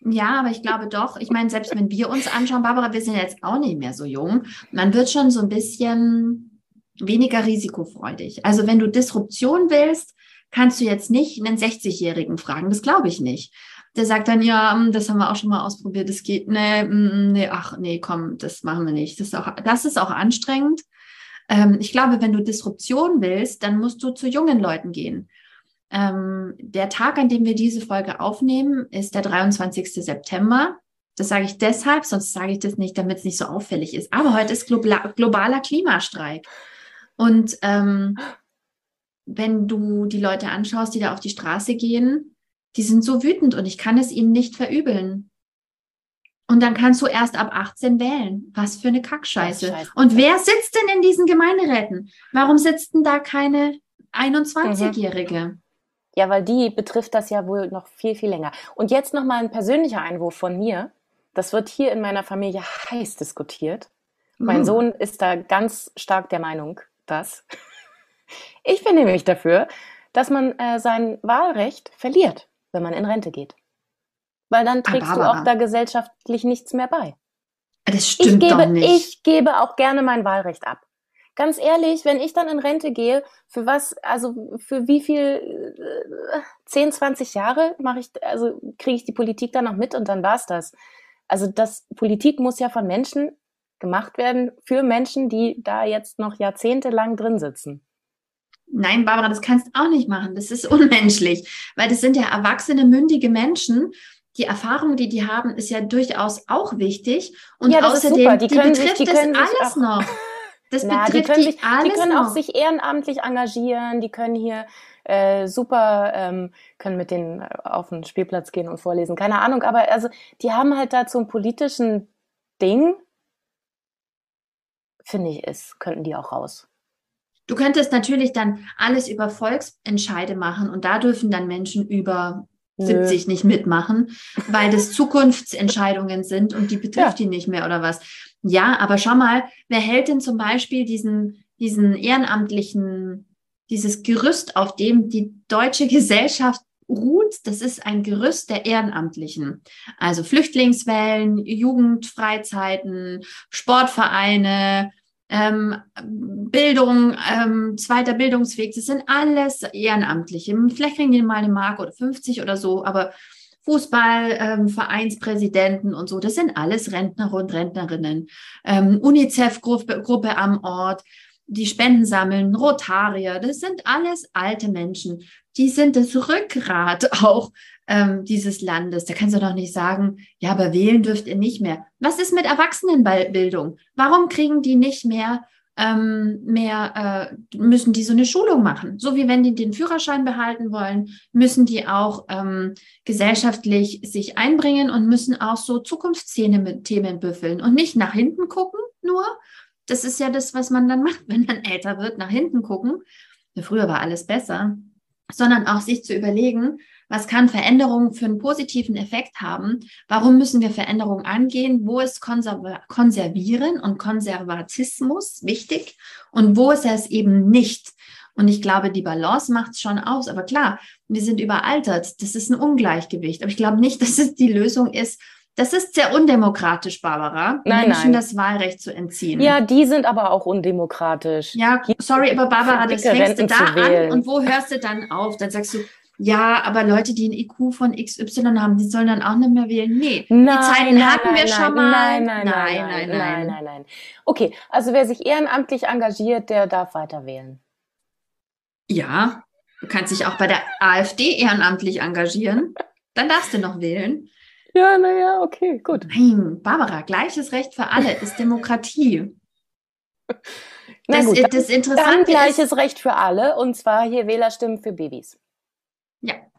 Ja, aber ich glaube doch, ich meine, selbst wenn wir uns anschauen, Barbara, wir sind jetzt auch nicht mehr so jung, man wird schon so ein bisschen weniger risikofreudig. Also wenn du Disruption willst, kannst du jetzt nicht einen 60-Jährigen fragen, das glaube ich nicht. Der sagt dann, ja, hm, das haben wir auch schon mal ausprobiert, das geht, nee, hm, nee, ach, nee, komm, das machen wir nicht. Das ist auch, das ist auch anstrengend. Ähm, ich glaube, wenn du Disruption willst, dann musst du zu jungen Leuten gehen. Ähm, der Tag, an dem wir diese Folge aufnehmen, ist der 23. September. Das sage ich deshalb, sonst sage ich das nicht, damit es nicht so auffällig ist. Aber heute ist globaler Klimastreik. Und ähm, wenn du die Leute anschaust, die da auf die Straße gehen, die sind so wütend und ich kann es ihnen nicht verübeln. Und dann kannst du erst ab 18 wählen. Was für eine Kackscheiße. Und wer sitzt denn in diesen Gemeinderäten? Warum sitzt denn da keine 21-Jährige? Mhm. Ja, weil die betrifft das ja wohl noch viel, viel länger. Und jetzt nochmal ein persönlicher Einwurf von mir. Das wird hier in meiner Familie heiß diskutiert. Mein mhm. Sohn ist da ganz stark der Meinung, dass ich bin nämlich dafür, dass man äh, sein Wahlrecht verliert, wenn man in Rente geht. Weil dann trägst Aber, du auch da gesellschaftlich nichts mehr bei. Das stimmt ich gebe, doch nicht. Ich gebe auch gerne mein Wahlrecht ab ganz ehrlich, wenn ich dann in Rente gehe, für was, also für wie viel, äh, 10, 20 Jahre mache ich, also kriege ich die Politik dann noch mit und dann war's das. Also das Politik muss ja von Menschen gemacht werden für Menschen, die da jetzt noch jahrzehntelang drin sitzen. Nein, Barbara, das kannst du auch nicht machen. Das ist unmenschlich, weil das sind ja erwachsene, mündige Menschen. Die Erfahrung, die die haben, ist ja durchaus auch wichtig. Und ja, außerdem, die, die betrifft sich, die das alles noch. Das Na, betrifft die können, sich, die können auch sich ehrenamtlich engagieren, die können hier äh, super, ähm, können mit denen äh, auf den Spielplatz gehen und vorlesen. Keine Ahnung, aber also die haben halt da zum politischen Ding, finde ich, ist, könnten die auch raus. Du könntest natürlich dann alles über Volksentscheide machen und da dürfen dann Menschen über 70 nicht mitmachen, weil das Zukunftsentscheidungen sind und die betrifft ja. die nicht mehr oder was. Ja, aber schau mal, wer hält denn zum Beispiel diesen, diesen ehrenamtlichen, dieses Gerüst, auf dem die deutsche Gesellschaft ruht, das ist ein Gerüst der Ehrenamtlichen. Also Flüchtlingswellen, Jugendfreizeiten, Sportvereine, ähm, Bildung, ähm, zweiter Bildungsweg, das sind alles Ehrenamtliche. Vielleicht kriegen die mal eine Mark oder 50 oder so, aber Fußballvereinspräsidenten ähm, und so, das sind alles Rentner und Rentnerinnen. Ähm, UNICEF-Gruppe Gruppe am Ort, die Spenden sammeln, Rotarier, das sind alles alte Menschen. Die sind das Rückgrat auch ähm, dieses Landes. Da kannst du doch nicht sagen, ja, aber wählen dürft ihr nicht mehr. Was ist mit Erwachsenenbildung? Warum kriegen die nicht mehr ähm, mehr äh, müssen die so eine Schulung machen. So wie wenn die den Führerschein behalten wollen, müssen die auch ähm, gesellschaftlich sich einbringen und müssen auch so Zukunftsszene mit Themen büffeln und nicht nach hinten gucken nur. Das ist ja das, was man dann macht, wenn man älter wird, nach hinten gucken. Früher war alles besser, sondern auch sich zu überlegen, was kann Veränderung für einen positiven Effekt haben? Warum müssen wir Veränderungen angehen? Wo ist Konserv Konservieren und Konservatismus wichtig und wo ist es eben nicht? Und ich glaube, die Balance macht es schon aus. Aber klar, wir sind überaltert. Das ist ein Ungleichgewicht. Aber ich glaube nicht, dass es die Lösung ist, das ist sehr undemokratisch, Barbara, nein, Menschen nein. das Wahlrecht zu entziehen. Ja, die sind aber auch undemokratisch. Ja, sorry, aber Barbara, das fängst du da an und wo hörst du dann auf? Dann sagst du, ja, aber Leute, die ein IQ von XY haben, die sollen dann auch nicht mehr wählen. Nee, nein, die Zeiten nein, hatten wir nein, schon mal. Nein nein nein, nein, nein, nein, nein. Okay, also wer sich ehrenamtlich engagiert, der darf weiter wählen. Ja, du kannst dich auch bei der AfD ehrenamtlich engagieren. Dann darfst du noch wählen. Ja, naja, okay, gut. Nein, Barbara, gleiches Recht für alle ist Demokratie. Na Das, gut, dann, das dann Interessante ist, gleiches Recht für alle und zwar hier Wählerstimmen für Babys.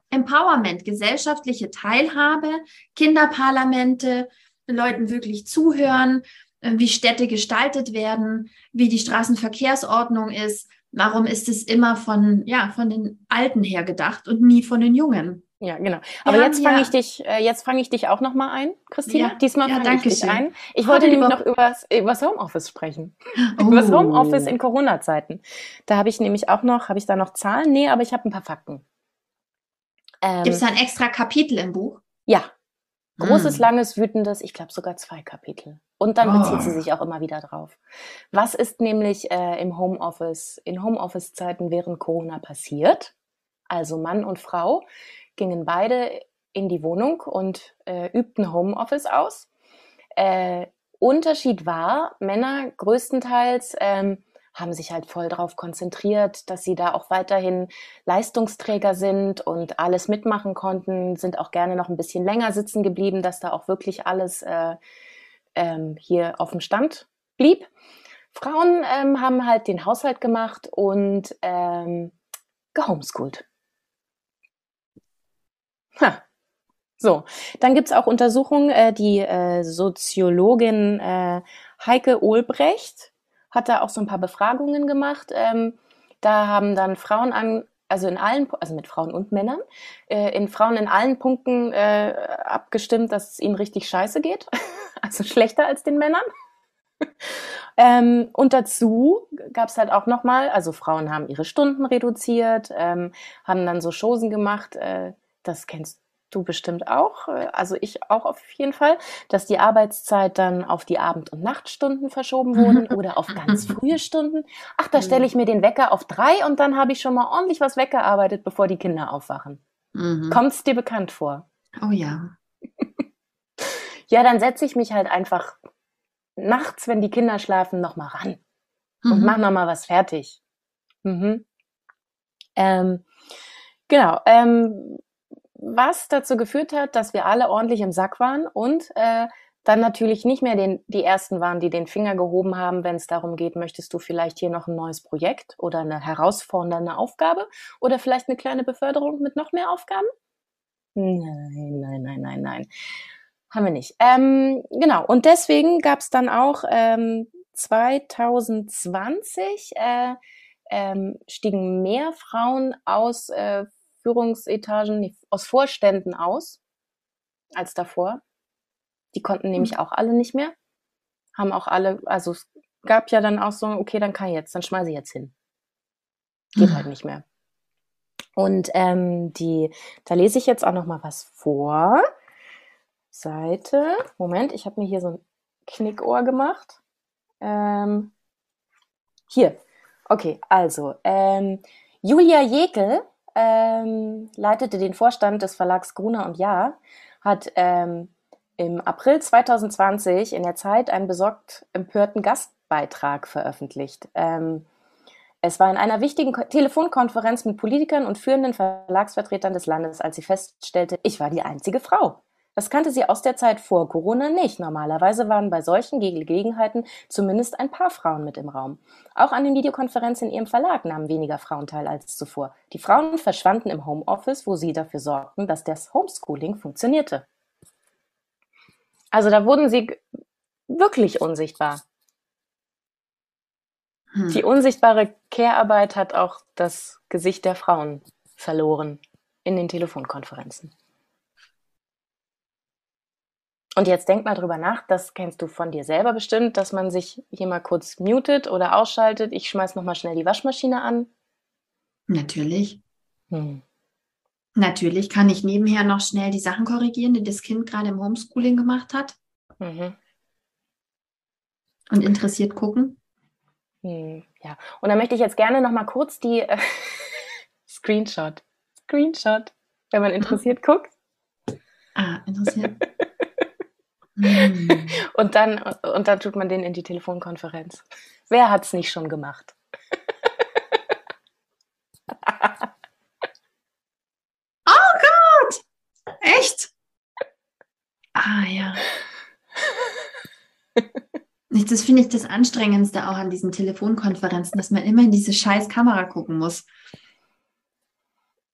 Empowerment, gesellschaftliche Teilhabe, Kinderparlamente, Leuten wirklich zuhören, äh, wie Städte gestaltet werden, wie die Straßenverkehrsordnung ist. Warum ist es immer von, ja, von den Alten her gedacht und nie von den Jungen? Ja, genau. Aber jetzt fange ja- ich dich, äh, jetzt fange ich dich auch noch mal ein, Christina. Ja, Diesmal fange ich danke dich schön. ein. Ich wollte nämlich noch übers, übers Homeoffice sprechen. Übers Oh. Homeoffice in Corona-Zeiten. Da habe ich nämlich auch noch, habe ich da noch Zahlen? Nee, aber ich habe ein paar Fakten. Ähm, Gibt es da ein extra Kapitel im Buch? ja, großes, Hm. langes, wütendes, ich glaube sogar zwei Kapitel. Und dann bezieht Oh. sie sich auch immer wieder drauf. Was ist nämlich äh, im Homeoffice, in Homeoffice-Zeiten während Corona passiert? Also Mann und Frau gingen beide in die Wohnung und äh, übten Homeoffice aus. Äh, Unterschied war, Männer größtenteils ähm, haben sich halt voll darauf konzentriert, dass sie da auch weiterhin Leistungsträger sind und alles mitmachen konnten, sind auch gerne noch ein bisschen länger sitzen geblieben, dass da auch wirklich alles äh, ähm, hier auf dem Stand blieb. Frauen ähm, haben halt den Haushalt gemacht und ähm, gehomeschoolt. Ha. So, dann gibt's auch Untersuchungen, äh, die äh, Soziologin äh, Heike Ohlbrecht hat da auch so ein paar Befragungen gemacht. Ähm, da haben dann Frauen an, also in allen, also mit Frauen und Männern, äh, in Frauen in allen Punkten äh, abgestimmt, dass es ihnen richtig scheiße geht. Also schlechter als den Männern. ähm, und dazu gab's halt auch nochmal, also Frauen haben ihre Stunden reduziert, ähm, haben dann so Chosen gemacht, äh, das kennst du bestimmt auch, äh, also ich auch auf jeden Fall, dass die Arbeitszeit dann auf die Abend- und Nachtstunden verschoben wurden oder auf ganz frühe Stunden. Ach, da stelle ich mir den Wecker auf drei und dann habe ich schon mal ordentlich was weggearbeitet, bevor die Kinder aufwachen. Mhm. Kommt's dir bekannt vor? Oh ja. Ja, dann setze ich mich halt einfach nachts, wenn die Kinder schlafen, noch mal ran und Mhm. mach noch mal was fertig. Mhm. Ähm, genau. Ähm, was dazu geführt hat, dass wir alle ordentlich im Sack waren und äh, dann natürlich nicht mehr den, die Ersten waren, die den Finger gehoben haben, wenn es darum geht, möchtest du vielleicht hier noch ein neues Projekt oder eine herausfordernde Aufgabe oder vielleicht eine kleine Beförderung mit noch mehr Aufgaben? Nein, nein, nein, nein, nein. Haben wir nicht. Ähm, genau, und deswegen gab es dann auch ähm, 2020 äh, ähm, stiegen mehr Frauen aus äh, Führungsetagen, nee, aus Vorständen aus als davor. Die konnten nämlich auch alle nicht mehr. Haben auch alle, also es gab ja dann auch so, okay, dann kann ich jetzt, dann schmeiße ich jetzt hin. Geht Mhm. halt nicht mehr. Und ähm, die, da lese ich jetzt auch noch mal was vor. Seite, Moment, ich habe mir hier so ein Knickohr gemacht. Ähm, hier, okay, also ähm, Julia Jekel ähm, leitete den Vorstand des Verlags Gruner und Jahr, hat ähm, im April 2020 in der Zeit einen besorgt empörten Gastbeitrag veröffentlicht. Ähm, es war in einer wichtigen Telefonkonferenz mit Politikern und führenden Verlagsvertretern des Landes, als sie feststellte, ich war die einzige Frau. Das kannte sie aus der Zeit vor Corona nicht. Normalerweise waren bei solchen Gelegenheiten zumindest ein paar Frauen mit im Raum. Auch an den Videokonferenzen in ihrem Verlag nahmen weniger Frauen teil als zuvor. Die Frauen verschwanden im Homeoffice, wo sie dafür sorgten, dass das Homeschooling funktionierte. Also da wurden sie wirklich unsichtbar. Hm. Die unsichtbare Care-Arbeit hat auch das Gesicht der Frauen verloren in den Telefonkonferenzen. Und jetzt denk mal drüber nach, das kennst du von dir selber bestimmt, dass man sich hier mal kurz mutet oder ausschaltet. Ich schmeiß noch mal schnell die Waschmaschine an. Natürlich. Hm. Natürlich kann ich nebenher noch schnell die Sachen korrigieren, die das Kind gerade im Homeschooling gemacht hat. Mhm. Und interessiert gucken. Hm, ja, und dann möchte ich jetzt gerne noch mal kurz die äh, Screenshot. Screenshot, wenn man interessiert guckt. Ah, interessiert. Mm. Und, dann, und dann tut man den in die Telefonkonferenz. Wer hat es nicht schon gemacht? oh Gott! Echt? Ah ja. Das finde ich das Anstrengendste auch an diesen Telefonkonferenzen, dass man immer in diese scheiß Kamera gucken muss.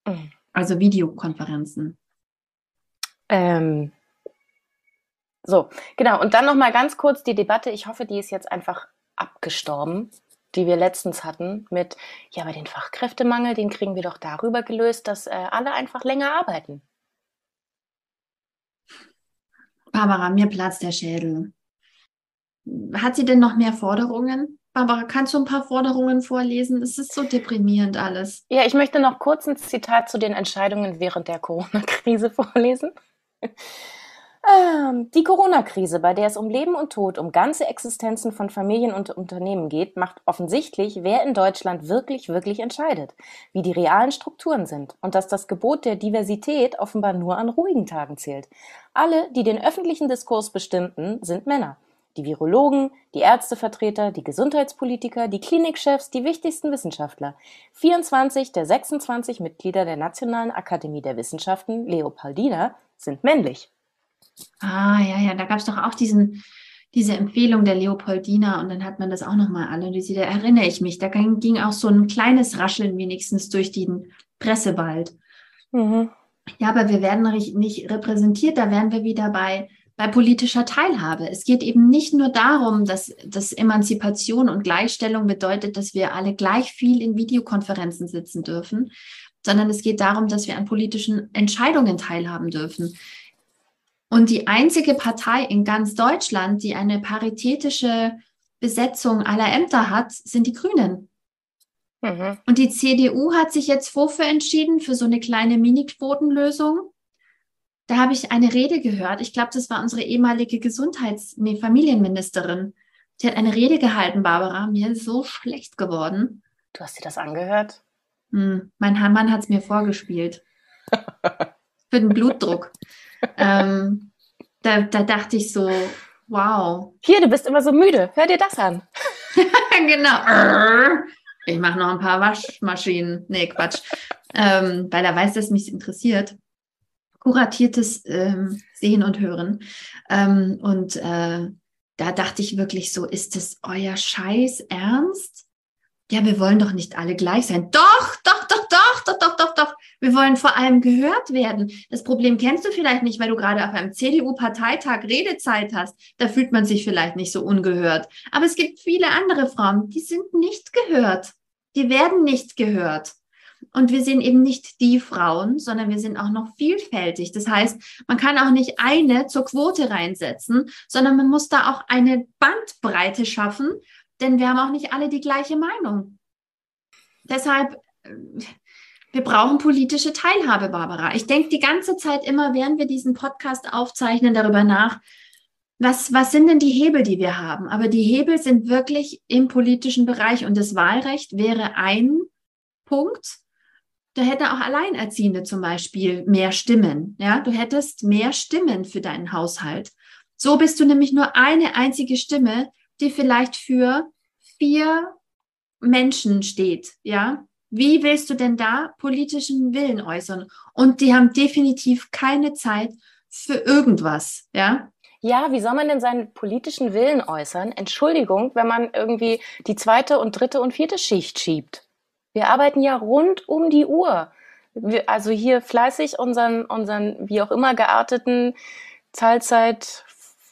Mm. Also Videokonferenzen. Ähm, so, genau. Und dann noch mal ganz kurz die Debatte. Ich hoffe, die ist jetzt einfach abgestorben, die wir letztens hatten mit, ja, aber den Fachkräftemangel, den kriegen wir doch darüber gelöst, dass äh, alle einfach länger arbeiten. Barbara, mir platzt der Schädel. Hat sie denn noch mehr Forderungen? Barbara, kannst du ein paar Forderungen vorlesen? Es ist so deprimierend alles. Ja, ich möchte noch kurz ein Zitat zu den Entscheidungen während der Corona-Krise vorlesen. Ähm, die Corona-Krise, bei der es um Leben und Tod, um ganze Existenzen von Familien und Unternehmen geht, macht offensichtlich, wer in Deutschland wirklich, wirklich entscheidet, wie die realen Strukturen sind und dass das Gebot der Diversität offenbar nur an ruhigen Tagen zählt. Alle, die den öffentlichen Diskurs bestimmten, sind Männer. Die Virologen, die Ärztevertreter, die Gesundheitspolitiker, die Klinikchefs, die wichtigsten Wissenschaftler. 24 der 26 Mitglieder der Nationalen Akademie der Wissenschaften, Leopoldina, sind männlich. Ah, ja, ja, da gab es doch auch diesen, diese Empfehlung der Leopoldina und dann hat man das auch nochmal analysiert. Da erinnere ich mich. Da ging auch so ein kleines Rascheln wenigstens durch den Pressewald. Mhm. Ja, aber wir werden nicht repräsentiert. Da wären wir wieder bei, bei politischer Teilhabe. Es geht eben nicht nur darum, dass, dass Emanzipation und Gleichstellung bedeutet, dass wir alle gleich viel in Videokonferenzen sitzen dürfen, sondern es geht darum, dass wir an politischen Entscheidungen teilhaben dürfen. Und die einzige Partei in ganz Deutschland, die eine paritätische Besetzung aller Ämter hat, sind die Grünen. Mhm. Und die CDU hat sich jetzt wofür entschieden? Für so eine kleine Mini-Quotenlösung. Da habe ich eine Rede gehört. Ich glaube, das war unsere ehemalige Gesundheits-, nee, Familienministerin. Sie hat eine Rede gehalten, Barbara. Mir ist so schlecht geworden. Du hast dir das angehört? Hm, mein Mann hat es mir vorgespielt. Für den Blutdruck ähm, da, da dachte ich so, wow. Hier, du bist immer so müde. Hör dir das an. genau. Ich mache noch ein paar Waschmaschinen. Nee, Quatsch. Ähm, weil er weiß, dass mich interessiert. Kuratiertes ähm, Sehen und Hören. Ähm, und äh, da dachte ich wirklich so, ist das euer Scheiß Ernst? Ja, wir wollen doch nicht alle gleich sein. Doch, doch, doch, doch, doch, doch, doch, doch. Wir wollen vor allem gehört werden. Das Problem kennst du vielleicht nicht, weil du gerade auf einem CDU-Parteitag Redezeit hast. Da fühlt man sich vielleicht nicht so ungehört. Aber es gibt viele andere Frauen, die sind nicht gehört. Die werden nicht gehört. Und wir sind eben nicht die Frauen, sondern wir sind auch noch vielfältig. Das heißt, man kann auch nicht eine zur Quote reinsetzen, sondern man muss da auch eine Bandbreite schaffen, denn wir haben auch nicht alle die gleiche Meinung. Deshalb, Wir brauchen politische Teilhabe, Barbara. Ich denke die ganze Zeit immer, während wir diesen Podcast aufzeichnen, darüber nach, was, was sind denn die Hebel, die wir haben? Aber die Hebel sind wirklich im politischen Bereich und das Wahlrecht wäre ein Punkt. Da hätten auch Alleinerziehende zum Beispiel mehr Stimmen. Ja, du hättest mehr Stimmen für deinen Haushalt. So bist du nämlich nur eine einzige Stimme, die vielleicht für vier Menschen steht. Ja, wie willst du denn da politischen Willen äußern? Und die haben definitiv keine Zeit für irgendwas, ja? Ja, wie soll man denn seinen politischen Willen äußern? Entschuldigung, wenn man irgendwie die zweite und dritte und vierte Schicht schiebt. Wir arbeiten ja rund um die Uhr. Wir, also hier fleißig unseren, unseren wie auch immer gearteten Teilzeit,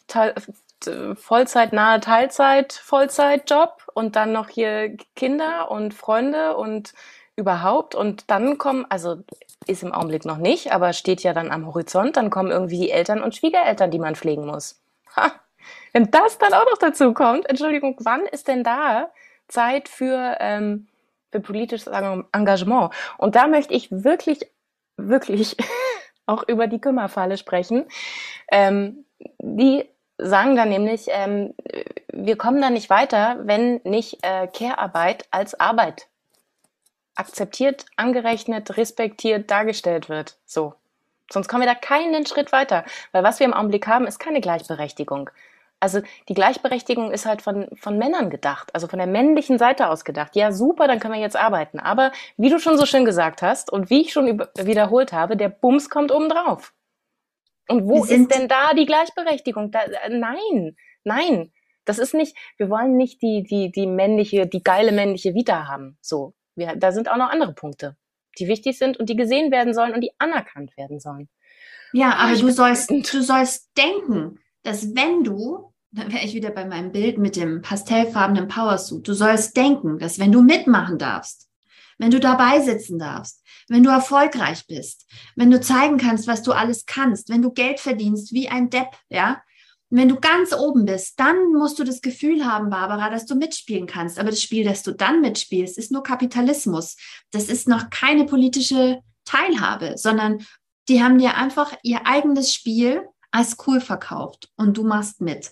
Teil, Vollzeit, Teilzeit, Vollzeitjob und dann noch hier Kinder und Freunde und überhaupt. Und dann kommen, also ist im Augenblick noch nicht, aber steht ja dann am Horizont, dann kommen irgendwie die Eltern und Schwiegereltern, die man pflegen muss. Ha, wenn das dann auch noch dazu kommt, Entschuldigung, wann ist denn da Zeit für, ähm, für politisches Engagement? Und da möchte ich wirklich, wirklich auch über die Kümmerfalle sprechen. Ähm, die sagen dann nämlich, ähm, wir kommen da nicht weiter, wenn nicht äh, Care-Arbeit als Arbeit akzeptiert, angerechnet, respektiert dargestellt wird. So. Sonst kommen wir da keinen Schritt weiter. Weil was wir im Augenblick haben, ist keine Gleichberechtigung. Also die Gleichberechtigung ist halt von, von Männern gedacht, also von der männlichen Seite aus gedacht. Ja, super, dann können wir jetzt arbeiten. Aber wie du schon so schön gesagt hast und wie ich schon wiederholt habe, der Bums kommt oben drauf. Und wo ist denn da die Gleichberechtigung? Da, äh, nein, nein. Das ist nicht, wir wollen nicht die, die, die männliche, die geile männliche Vita haben. So. Wir, da sind auch noch andere Punkte, die wichtig sind und die gesehen werden sollen und die anerkannt werden sollen. Ja, aber du sollst, du sollst denken, dass wenn du, dann wäre ich wieder bei meinem Bild mit dem pastellfarbenen Powersuit, du sollst denken, dass wenn du mitmachen darfst, wenn du dabei sitzen darfst, wenn du erfolgreich bist, wenn du zeigen kannst, was du alles kannst, wenn du Geld verdienst wie ein Depp, ja, wenn du ganz oben bist, dann musst du das Gefühl haben, Barbara, dass du mitspielen kannst. Aber das Spiel, das du dann mitspielst, ist nur Kapitalismus. Das ist noch keine politische Teilhabe, sondern die haben dir einfach ihr eigenes Spiel als cool verkauft und du machst mit.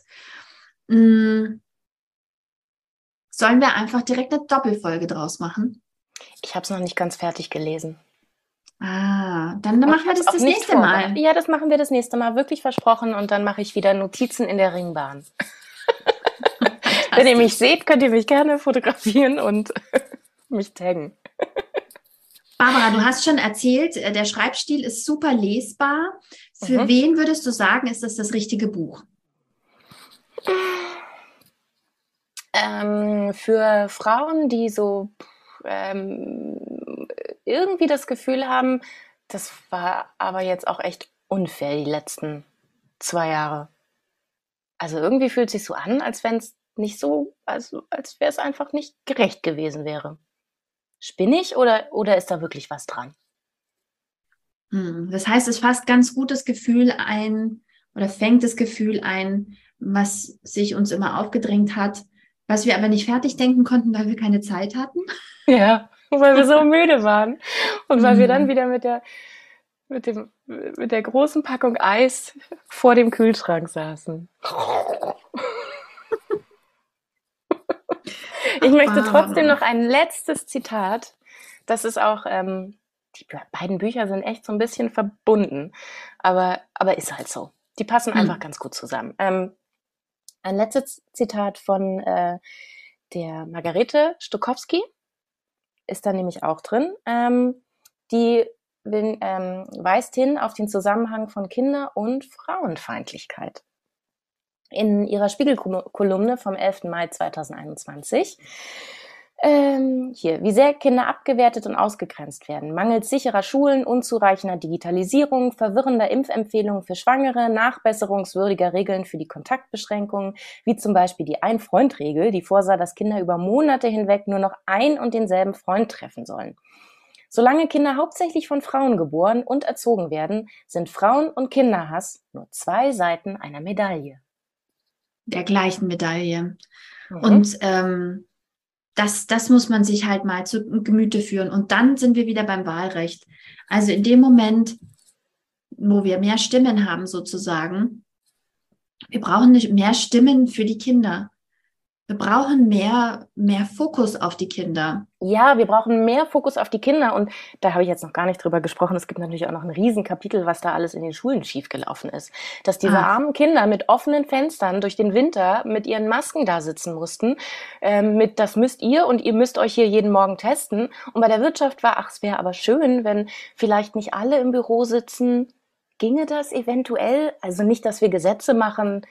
Hm. Sollen wir einfach direkt eine Doppelfolge draus machen? Ich habe es noch nicht ganz fertig gelesen. Ah, dann, dann machen wir das das nächste Mal. Ja, das machen wir das nächste Mal, wirklich versprochen. Und dann mache ich wieder Notizen in der Ringbahn. Wenn ihr mich seht, könnt ihr mich gerne fotografieren und mich taggen. Barbara, du hast schon erzählt, äh, der Schreibstil ist super lesbar. Für mhm. wen würdest du sagen, ist das das richtige Buch? Ähm, für Frauen, die so ähm, irgendwie das Gefühl haben, das war aber jetzt auch echt unfair die letzten zwei Jahre. Also irgendwie fühlt sich so an, als wenn es nicht so, also als wäre es einfach nicht gerecht gewesen wäre. Spinnig oder, oder ist da wirklich was dran? Hm, das heißt, es fasst ganz gut das Gefühl ein oder fängt das Gefühl ein, was sich uns immer aufgedrängt hat, was wir aber nicht fertig denken konnten, weil wir keine Zeit hatten. Ja, weil wir so müde waren. Und weil mhm. wir dann wieder mit der, mit dem, mit der großen Packung Eis vor dem Kühlschrank saßen. Ich möchte trotzdem noch ein letztes Zitat. Das ist auch, ähm, die beiden Bücher sind echt so ein bisschen verbunden, aber, aber ist halt so. Die passen einfach mhm. ganz gut zusammen. Ähm, ein letztes Zitat von äh, der Margarete Stokowski ist da nämlich auch drin. Ähm, die will, ähm, weist hin auf den Zusammenhang von Kinder- und Frauenfeindlichkeit. In ihrer Spiegelkolumne vom 11. Mai 2021 ähm, hier, wie sehr Kinder abgewertet und ausgegrenzt werden. Mangels sicherer Schulen, unzureichender Digitalisierung, verwirrender Impfempfehlungen für Schwangere, nachbesserungswürdiger Regeln für die Kontaktbeschränkungen, wie zum Beispiel die Ein-Freund-Regel, die vorsah, dass Kinder über Monate hinweg nur noch ein und denselben Freund treffen sollen. Solange Kinder hauptsächlich von Frauen geboren und erzogen werden, sind Frauen- und Kinderhass nur zwei Seiten einer Medaille. Der gleichen Medaille. Mhm. Und ähm, das, das muss man sich halt mal zu Gemüte führen. Und dann sind wir wieder beim Wahlrecht. Also in dem Moment, wo wir mehr Stimmen haben sozusagen, wir brauchen nicht mehr Stimmen für die Kinder. Wir brauchen mehr, mehr Fokus auf die Kinder. Ja, wir brauchen mehr Fokus auf die Kinder. Und da habe ich jetzt noch gar nicht drüber gesprochen. Es gibt natürlich auch noch ein Riesenkapitel, was da alles in den Schulen schiefgelaufen ist. Dass diese ah. armen Kinder mit offenen Fenstern durch den Winter mit ihren Masken da sitzen mussten. Ähm, mit, das müsst ihr und ihr müsst euch hier jeden Morgen testen. Und bei der Wirtschaft war, ach, es wäre aber schön, wenn vielleicht nicht alle im Büro sitzen. Ginge das eventuell? Also nicht, dass wir Gesetze machen,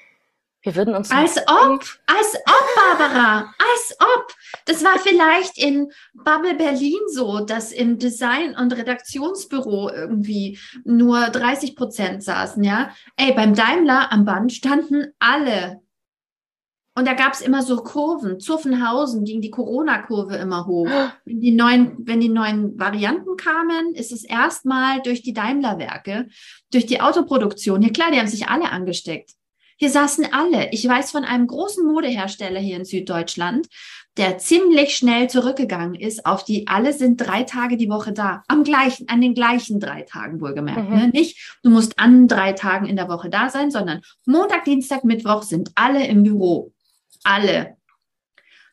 wir würden uns. Als ob, als ob, Barbara, als ob. Das war vielleicht in Bubble Berlin so, dass im Design- und Redaktionsbüro irgendwie nur 30 Prozent saßen, ja. Ey, beim Daimler am Band standen alle. Und da gab es immer so Kurven. Zuffenhausen ging die Corona-Kurve immer hoch. Wenn die, neuen, wenn die neuen Varianten kamen, ist es erstmal durch die Daimler-Werke, durch die Autoproduktion. Ja klar, die haben sich alle angesteckt. Hier saßen alle. Ich weiß von einem großen Modehersteller hier in Süddeutschland, der ziemlich schnell zurückgegangen ist auf die, alle sind drei Tage die Woche da. Am gleichen, an den gleichen drei Tagen wohlgemerkt. Mhm. Ne? Nicht, du musst an drei Tagen in der Woche da sein, sondern Montag, Dienstag, Mittwoch sind alle im Büro. Alle.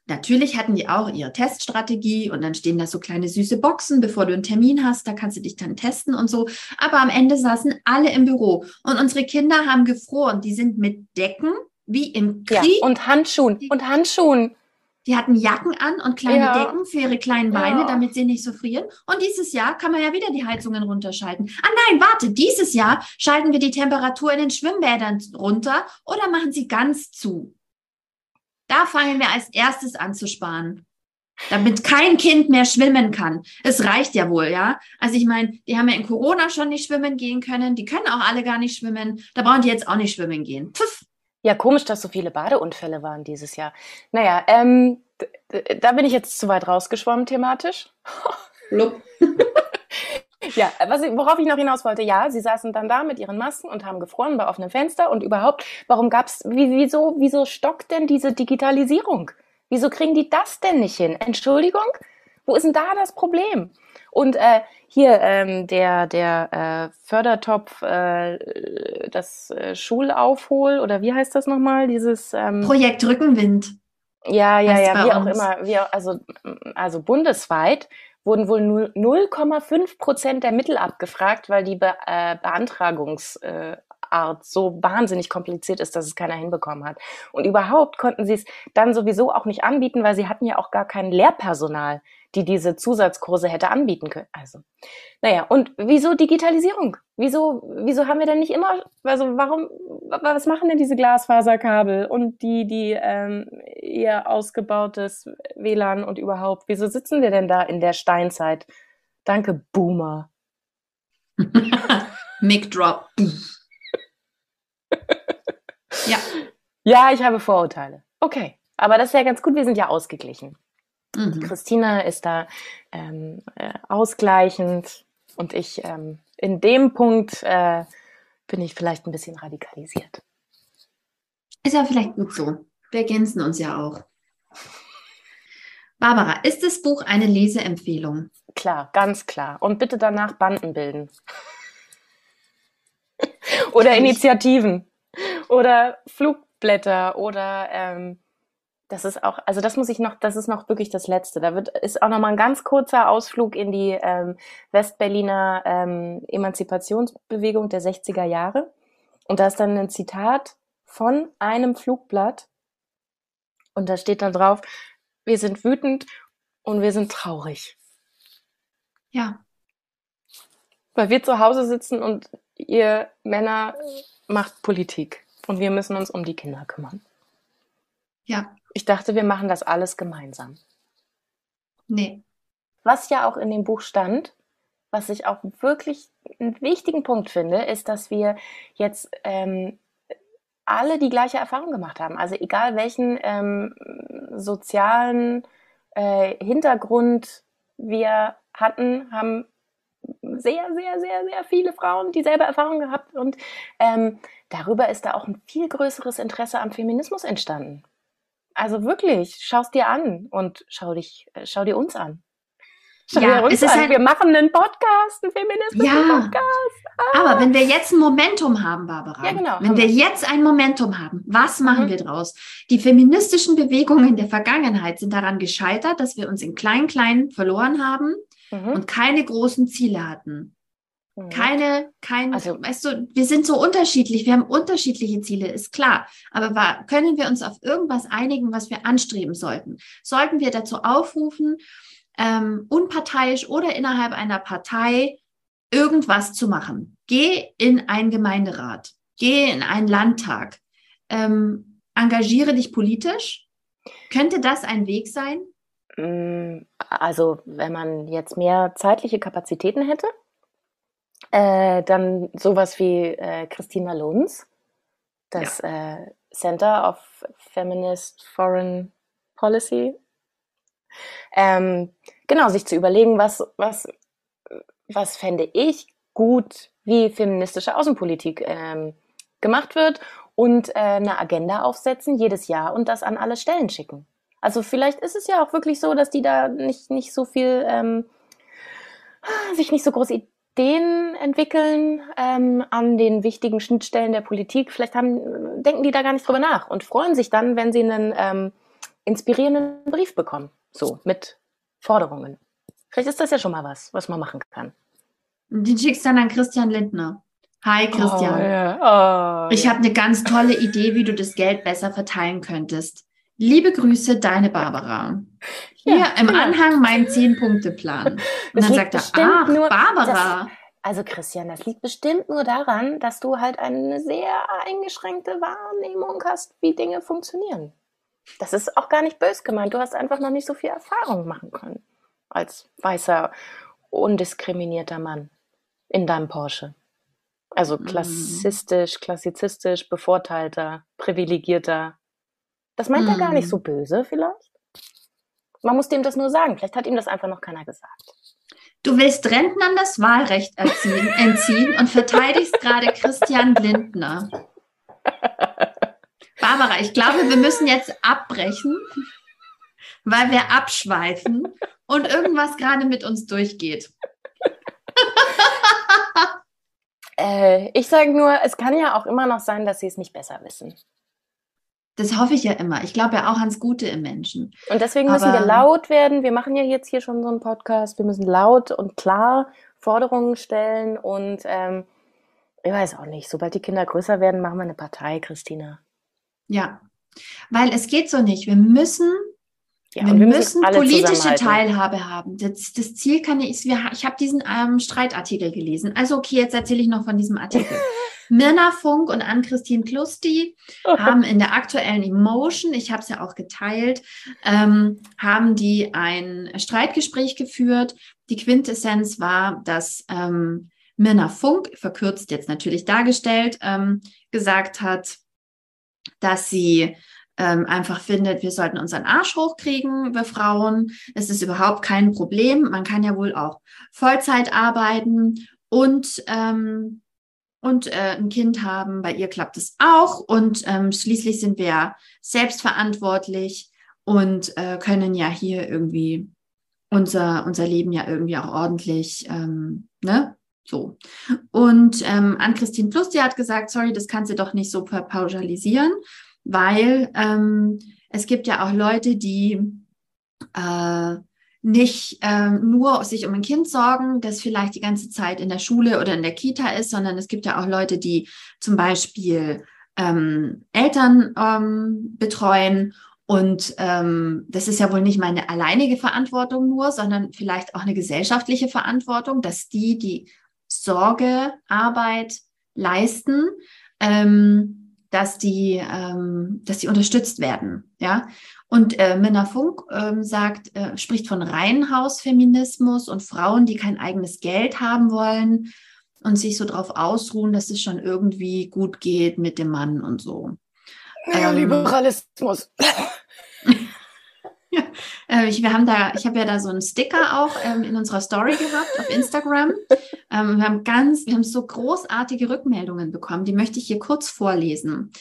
Natürlich hatten die auch ihre Teststrategie und dann stehen da so kleine süße Boxen, bevor du einen Termin hast, da kannst du dich dann testen und so. Aber am Ende saßen alle im Büro und unsere Kinder haben gefroren. Die sind mit Decken wie im Krieg. Ja, und Handschuhen und Handschuhen. Die hatten Jacken an und kleine ja. Decken für ihre kleinen Beine, ja. damit sie nicht so frieren. Und dieses Jahr kann man ja wieder die Heizungen runterschalten. Ah nein, warte, dieses Jahr schalten wir die Temperatur in den Schwimmbädern runter oder machen sie ganz zu. Da fangen wir als erstes an zu sparen. Damit kein Kind mehr schwimmen kann. Es reicht ja wohl, ja. Also ich meine, die haben ja in Corona schon nicht schwimmen gehen können. Die können auch alle gar nicht schwimmen. Da brauchen die jetzt auch nicht schwimmen gehen. Pfiff. Ja, komisch, dass so viele Badeunfälle waren dieses Jahr. Naja, ähm, da bin ich jetzt zu weit rausgeschwommen thematisch. Lupp. Ja, was, worauf ich noch hinaus wollte, ja, sie saßen dann da mit ihren Masken und haben gefroren bei offenem Fenster und überhaupt, warum gab's, wie, wieso, wieso stockt denn diese Digitalisierung? Wieso kriegen die das denn nicht hin? Entschuldigung? Wo ist denn da das Problem? Und äh, hier ähm, der der äh, Fördertopf, äh, das äh, Schulaufhol oder wie heißt das nochmal? Dieses ähm, Projekt Rückenwind. Ja, ja, ja, wie auch immer, wie auch, also also bundesweit wurden wohl 0,5 Prozent der Mittel abgefragt, weil die Be äh, Beantragungsart äh, so wahnsinnig kompliziert ist, dass es keiner hinbekommen hat. Und überhaupt konnten sie es dann sowieso auch nicht anbieten, weil sie hatten ja auch gar kein Lehrpersonal die diese Zusatzkurse hätte anbieten können. Also, naja, und wieso Digitalisierung? Wieso, wieso haben wir denn nicht immer, also warum, was machen denn diese Glasfaserkabel und die, die ähm, eher ausgebautes WLAN und überhaupt? Wieso sitzen wir denn da in der Steinzeit? Danke, Boomer. Mic drop. ja. Ja, ich habe Vorurteile. Okay. Aber das ist ja ganz gut, wir sind ja ausgeglichen. Mhm. Christina ist da ähm, äh, ausgleichend und ich ähm, in dem Punkt äh, bin ich vielleicht ein bisschen radikalisiert. Ist ja vielleicht gut so. Wir ergänzen uns ja auch. Barbara, ist das Buch eine Leseempfehlung? Klar, ganz klar. Und bitte danach Banden bilden. oder Initiativen. Oder Flugblätter oder ähm, das ist auch, also das muss ich noch, das ist noch wirklich das Letzte. Da wird ist auch noch mal ein ganz kurzer Ausflug in die ähm, Westberliner ähm, Emanzipationsbewegung der 60er Jahre. Und da ist dann ein Zitat von einem Flugblatt. Und da steht dann drauf, wir sind wütend und wir sind traurig. Ja. Weil wir zu Hause sitzen und ihr Männer macht Politik. Und wir müssen uns um die Kinder kümmern. Ja. Ich dachte, wir machen das alles gemeinsam. Nee. Was ja auch in dem Buch stand, was ich auch wirklich einen wichtigen Punkt finde, ist, dass wir jetzt ähm, alle die gleiche Erfahrung gemacht haben. Also egal welchen ähm, sozialen äh, Hintergrund wir hatten, haben sehr, sehr, sehr, sehr viele Frauen dieselbe Erfahrung gehabt und ähm, darüber ist da auch ein viel größeres Interesse am Feminismus entstanden Also wirklich, schau es dir an und schau dich, äh, schau dir uns an. Schau Ja, dir uns es ist an. halt- wir machen einen Podcast, einen feministischen Ja. Podcast. Aber wenn wir jetzt ein Momentum haben, Barbara, Ja, genau, wenn wir wir. jetzt ein Momentum haben, was machen Mhm. wir draus? Die feministischen Bewegungen der Vergangenheit sind daran gescheitert, dass wir uns in Klein-Klein verloren haben Mhm. und keine großen Ziele hatten. Mhm. Keine, kein, Also- weißt du, wir sind so unterschiedlich, wir haben unterschiedliche Ziele, ist klar. Aber wa- können wir uns auf irgendwas einigen, was wir anstreben sollten? Sollten wir dazu aufrufen, ähm, unparteiisch oder innerhalb einer Partei irgendwas zu machen? Geh in einen Gemeinderat, geh in einen Landtag, ähm, engagiere dich politisch. Könnte das ein Weg sein? Mm, Also, wenn man jetzt mehr zeitliche Kapazitäten hätte, äh, dann sowas wie äh, Christina Lunz, das äh, Center of Feminist Foreign Policy. Ähm, genau, sich zu überlegen, was, was, was fände ich gut, wie feministische Außenpolitik ähm, gemacht wird und äh, eine Agenda aufsetzen jedes Jahr und das an alle Stellen schicken. Also vielleicht ist es ja auch wirklich so, dass die da nicht, nicht so viel, ähm, sich nicht so große Ideen entwickeln ähm, an den wichtigen Schnittstellen der Politik. Vielleicht haben, denken die da gar nicht drüber nach und freuen sich dann, wenn sie einen ähm, inspirierenden Brief bekommen. So, mit Forderungen. Vielleicht ist das ja schon mal was, was man machen kann. Den schickst dann an Christian Lindner. Hi Christian. Oh, ja. oh, Ich habe eine ganz tolle Idee, wie du das Geld besser verteilen könntest. Liebe Grüße, deine Barbara. Hier Ja, im genau. Anhang mein Zehn-Punkte-Plan. Und Das dann sagt er, ach, nur- Barbara. Also Christian, das liegt bestimmt nur daran, dass du halt eine sehr eingeschränkte Wahrnehmung hast, wie Dinge funktionieren. Das ist auch gar nicht bös gemeint. Du hast einfach noch nicht so viel Erfahrung machen können als weißer, undiskriminierter Mann in deinem Porsche. Also Mhm. klassistisch, klassizistisch, bevorteilter, privilegierter. Das meint er gar nicht so böse vielleicht. Man muss dem das nur sagen. Vielleicht hat ihm das einfach noch keiner gesagt. Du willst Rentnern das Wahlrecht erziehen, entziehen und verteidigst gerade Christian Lindner. Barbara, ich glaube, wir müssen jetzt abbrechen, weil wir abschweifen und irgendwas gerade mit uns durchgeht. Äh, ich sage nur, es kann ja auch immer noch sein, dass sie es nicht besser wissen. Das hoffe ich ja immer. Ich glaube ja auch ans Gute im Menschen. Und deswegen müssen wir Aber- laut werden. Wir machen ja jetzt hier schon so einen Podcast. Wir müssen laut und klar Forderungen stellen. Und ähm, ich weiß auch nicht, sobald die Kinder größer werden, machen wir eine Partei, Christina. Ja, weil es geht so nicht. Wir müssen, Ja, wir, und müssen alle politische. Teilhabe haben. Das, das Ziel kann ich, wir, ich habe diesen ähm, Streitartikel gelesen. Also okay, jetzt erzähle ich noch von diesem Artikel. Mirna Funk und Ann-Christine Klusti haben in der aktuellen Emotion, ich habe es ja auch geteilt, ähm, haben die ein Streitgespräch geführt. Die Quintessenz war, dass ähm, Mirna Funk, verkürzt jetzt natürlich dargestellt, ähm, gesagt hat, dass sie ähm, einfach findet, wir sollten unseren Arsch hochkriegen, wir Frauen. Es ist überhaupt kein Problem. Man kann ja wohl auch Vollzeit arbeiten und ähm, und äh, ein Kind haben. Bei ihr klappt es auch. Und ähm, schließlich sind wir ja selbstverantwortlich und äh, können ja hier irgendwie unser, unser Leben ja irgendwie auch ordentlich, ähm, ne? So. Und ähm, Ann-Christine Plus, die hat gesagt, sorry, das kannst du doch nicht so pauschalisieren, weil ähm, es gibt ja auch Leute, die äh, nicht ähm, nur sich um ein Kind sorgen, das vielleicht die ganze Zeit in der Schule oder in der Kita ist, sondern es gibt ja auch Leute, die zum Beispiel ähm, Eltern ähm, betreuen. Und ähm, das ist ja wohl nicht meine alleinige Verantwortung nur, sondern vielleicht auch eine gesellschaftliche Verantwortung, dass die die Sorgearbeit leisten, ähm, dass die, ähm, dass die unterstützt werden, ja. Und äh, Minna Funk ähm, sagt, äh, spricht von Reihenhausfeminismus und Frauen, die kein eigenes Geld haben wollen und sich so darauf ausruhen, dass es schon irgendwie gut geht mit dem Mann und so. Neoliberalismus. Äh, ich, wir haben da, ich habe ja da so einen Sticker auch ähm, in unserer Story gehabt auf Instagram. Ähm, wir haben ganz, wir haben so großartige Rückmeldungen bekommen, die möchte ich hier kurz vorlesen.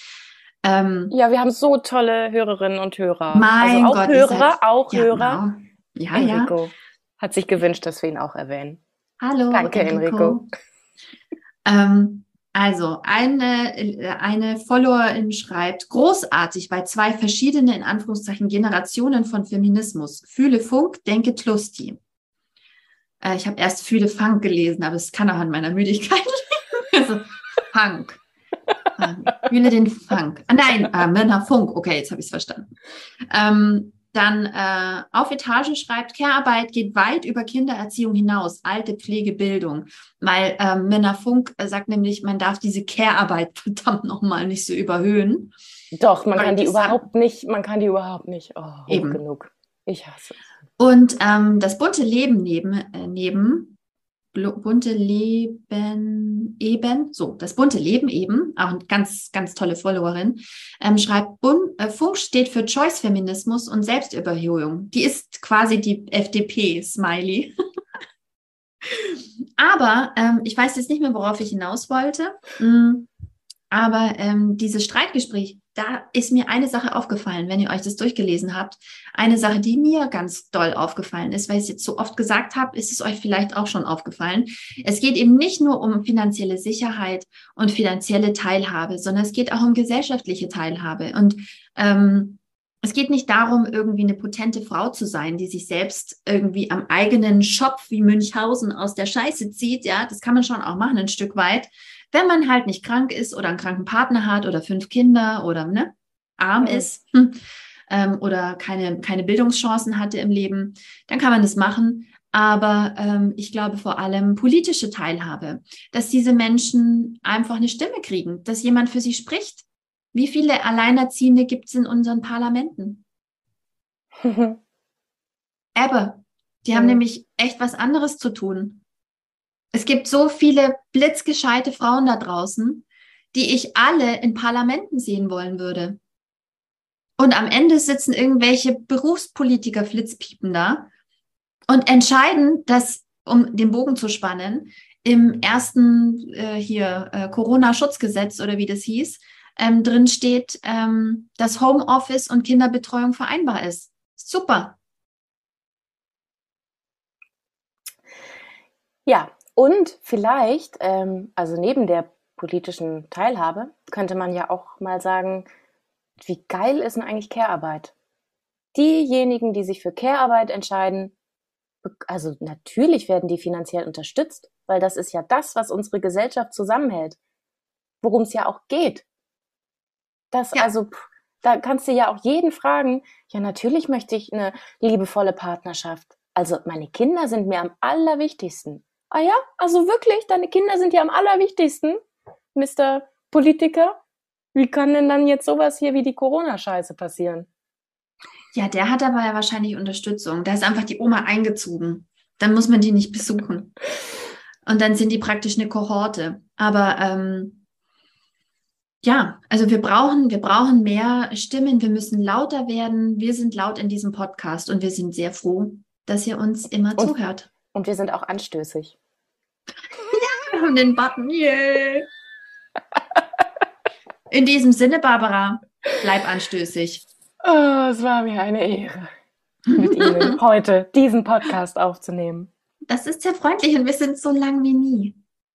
Ähm, ja, wir haben so tolle Hörerinnen und Hörer. Mein also auch Gott, Hörer, seid, auch ja, Hörer. Genau. Ja, Enrico ja. hat sich gewünscht, dass wir ihn auch erwähnen. Hallo, Danke, Enrico. Ähm, also, eine, eine Followerin schreibt, großartig bei zwei verschiedene, in Anführungszeichen, Generationen von Feminismus. Fühle Funk, denke Tlusti. Äh, ich habe erst Fühle Funk gelesen, aber es kann auch an meiner Müdigkeit also, Funk. Fühle den Funk. Ah, nein, äh, Männer Funk. Okay, jetzt habe ich es verstanden. Ähm, dann äh, auf Etage schreibt, Care-Arbeit geht weit über Kindererziehung hinaus, alte Pflege, Bildung. Weil äh, Männer Funk äh, sagt nämlich, man darf diese Care-Arbeit verdammt nochmal nicht so überhöhen. Doch, man Weil kann die überhaupt nicht, man kann die überhaupt nicht. Oh, hoch Eben. genug. Ich hasse es. Und ähm, das bunte Leben neben, äh, neben bunte Leben eben, so, das bunte Leben eben, auch eine ganz, ganz tolle Followerin, ähm, schreibt, Bun, äh, Funk steht für Choice-Feminismus und Selbstüberhöhung. Die ist quasi die FDP-Smiley. Aber ähm, ich weiß jetzt nicht mehr, worauf ich hinaus wollte. Mm, aber ähm, dieses Streitgespräch, da ist mir eine Sache aufgefallen, wenn ihr euch das durchgelesen habt. Eine Sache, die mir ganz doll aufgefallen ist, weil ich es jetzt so oft gesagt habe, ist es euch vielleicht auch schon aufgefallen. Es geht eben nicht nur um finanzielle Sicherheit und finanzielle Teilhabe, sondern es geht auch um gesellschaftliche Teilhabe. Und ähm, es geht nicht darum, irgendwie eine potente Frau zu sein, die sich selbst irgendwie am eigenen Schopf wie Münchhausen aus der Scheiße zieht. Ja, das kann man schon auch machen, ein Stück weit. Wenn man halt nicht krank ist oder einen kranken Partner hat oder fünf Kinder oder ne, arm Mhm. ist hm, ähm, oder keine, keine Bildungschancen hatte im Leben, dann kann man das machen. Aber ähm, ich glaube vor allem politische Teilhabe, dass diese Menschen einfach eine Stimme kriegen, dass jemand für sie spricht. Wie viele Alleinerziehende gibt es in unseren Parlamenten? Ebbe. Die haben nämlich echt was anderes zu tun. Es gibt so viele blitzgescheite Frauen da draußen, die ich alle in Parlamenten sehen wollen würde. Und am Ende sitzen irgendwelche Berufspolitiker Flitzpiepen da und entscheiden, dass, um den Bogen zu spannen, im ersten äh, hier äh, Corona-Schutzgesetz oder wie das hieß, ähm, drin steht, ähm, dass Homeoffice und Kinderbetreuung vereinbar ist. Super. Ja, und vielleicht, ähm, also neben der politischen Teilhabe, könnte man ja auch mal sagen, wie geil ist denn eigentlich Care-Arbeit? Diejenigen, die sich für Care-Arbeit entscheiden, also natürlich werden die finanziell unterstützt, weil das ist ja das, was unsere Gesellschaft zusammenhält, worum es ja auch geht. Das, Ja. also, pff, da kannst du ja auch jeden fragen, ja, natürlich möchte ich eine liebevolle Partnerschaft. Also, meine Kinder sind mir am allerwichtigsten. Ah ja, also wirklich, deine Kinder sind dir am allerwichtigsten, Mr. Politiker? Wie kann denn dann jetzt sowas hier wie die Corona-Scheiße passieren? Ja, der hat aber ja wahrscheinlich Unterstützung. Da ist einfach die Oma eingezogen. Dann muss man die nicht besuchen. Und dann sind die praktisch eine Kohorte. Aber ähm, ja, also wir brauchen, wir brauchen mehr Stimmen. Wir müssen lauter werden. Wir sind laut in diesem Podcast und wir sind sehr froh, dass ihr uns immer Und- zuhört. Und wir sind auch anstößig. Haben den Button. Yeah. In diesem Sinne, Barbara, bleib anstößig. Oh, es war mir eine Ehre, mit Ihnen heute diesen Podcast aufzunehmen. Das ist sehr freundlich und wir sind so lang wie nie.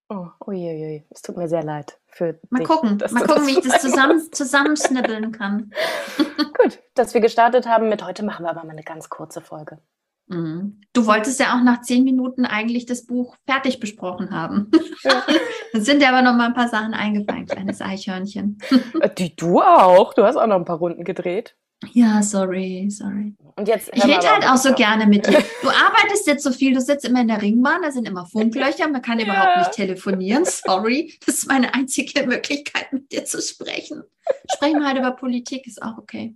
Oh, uiuiui, es tut mir sehr leid für Mal dich, gucken, mal gucken, wie ich das zusammen, zusammensnibbeln kann. Gut, dass wir gestartet haben mit heute machen wir aber mal eine ganz kurze Folge. Mhm. Du wolltest ja auch nach zehn Minuten eigentlich das Buch fertig besprochen haben. Ja. Dann sind dir aber noch mal ein paar Sachen eingefallen, kleines Eichhörnchen. Äh, Die du auch. Du hast auch noch ein paar Runden gedreht. Ja, sorry, sorry. Und jetzt Ich rede halt auch so gerne mit dir. Du arbeitest jetzt so viel, du sitzt immer in der Ringbahn, da sind immer Funklöcher, man kann Ja. überhaupt nicht telefonieren. Sorry, das ist meine einzige Möglichkeit, mit dir zu sprechen. Sprechen wir halt über Politik, ist auch okay.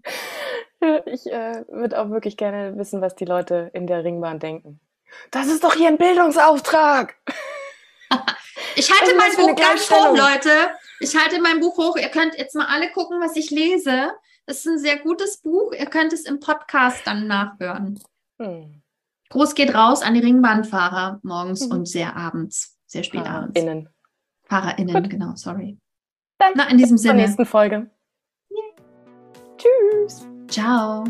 Ich äh, würde auch wirklich gerne wissen, was die Leute in der Ringbahn denken. Das ist doch hier ein Bildungsauftrag. Ich halte Also, mein Buch ganz hoch. Leute. Ich halte mein Buch hoch. Ihr könnt jetzt mal alle gucken, was ich lese. Das ist ein sehr gutes Buch. Ihr könnt es im Podcast dann nachhören. Hm. Gruß geht raus an die Ringbahnfahrer morgens Mhm. und sehr abends, sehr spät abends. Innen. FahrerInnen, Gut. genau, sorry. Dann Na, in diesem Zur Sinne. nächsten Folge. Yay. Tschüss. Ciao.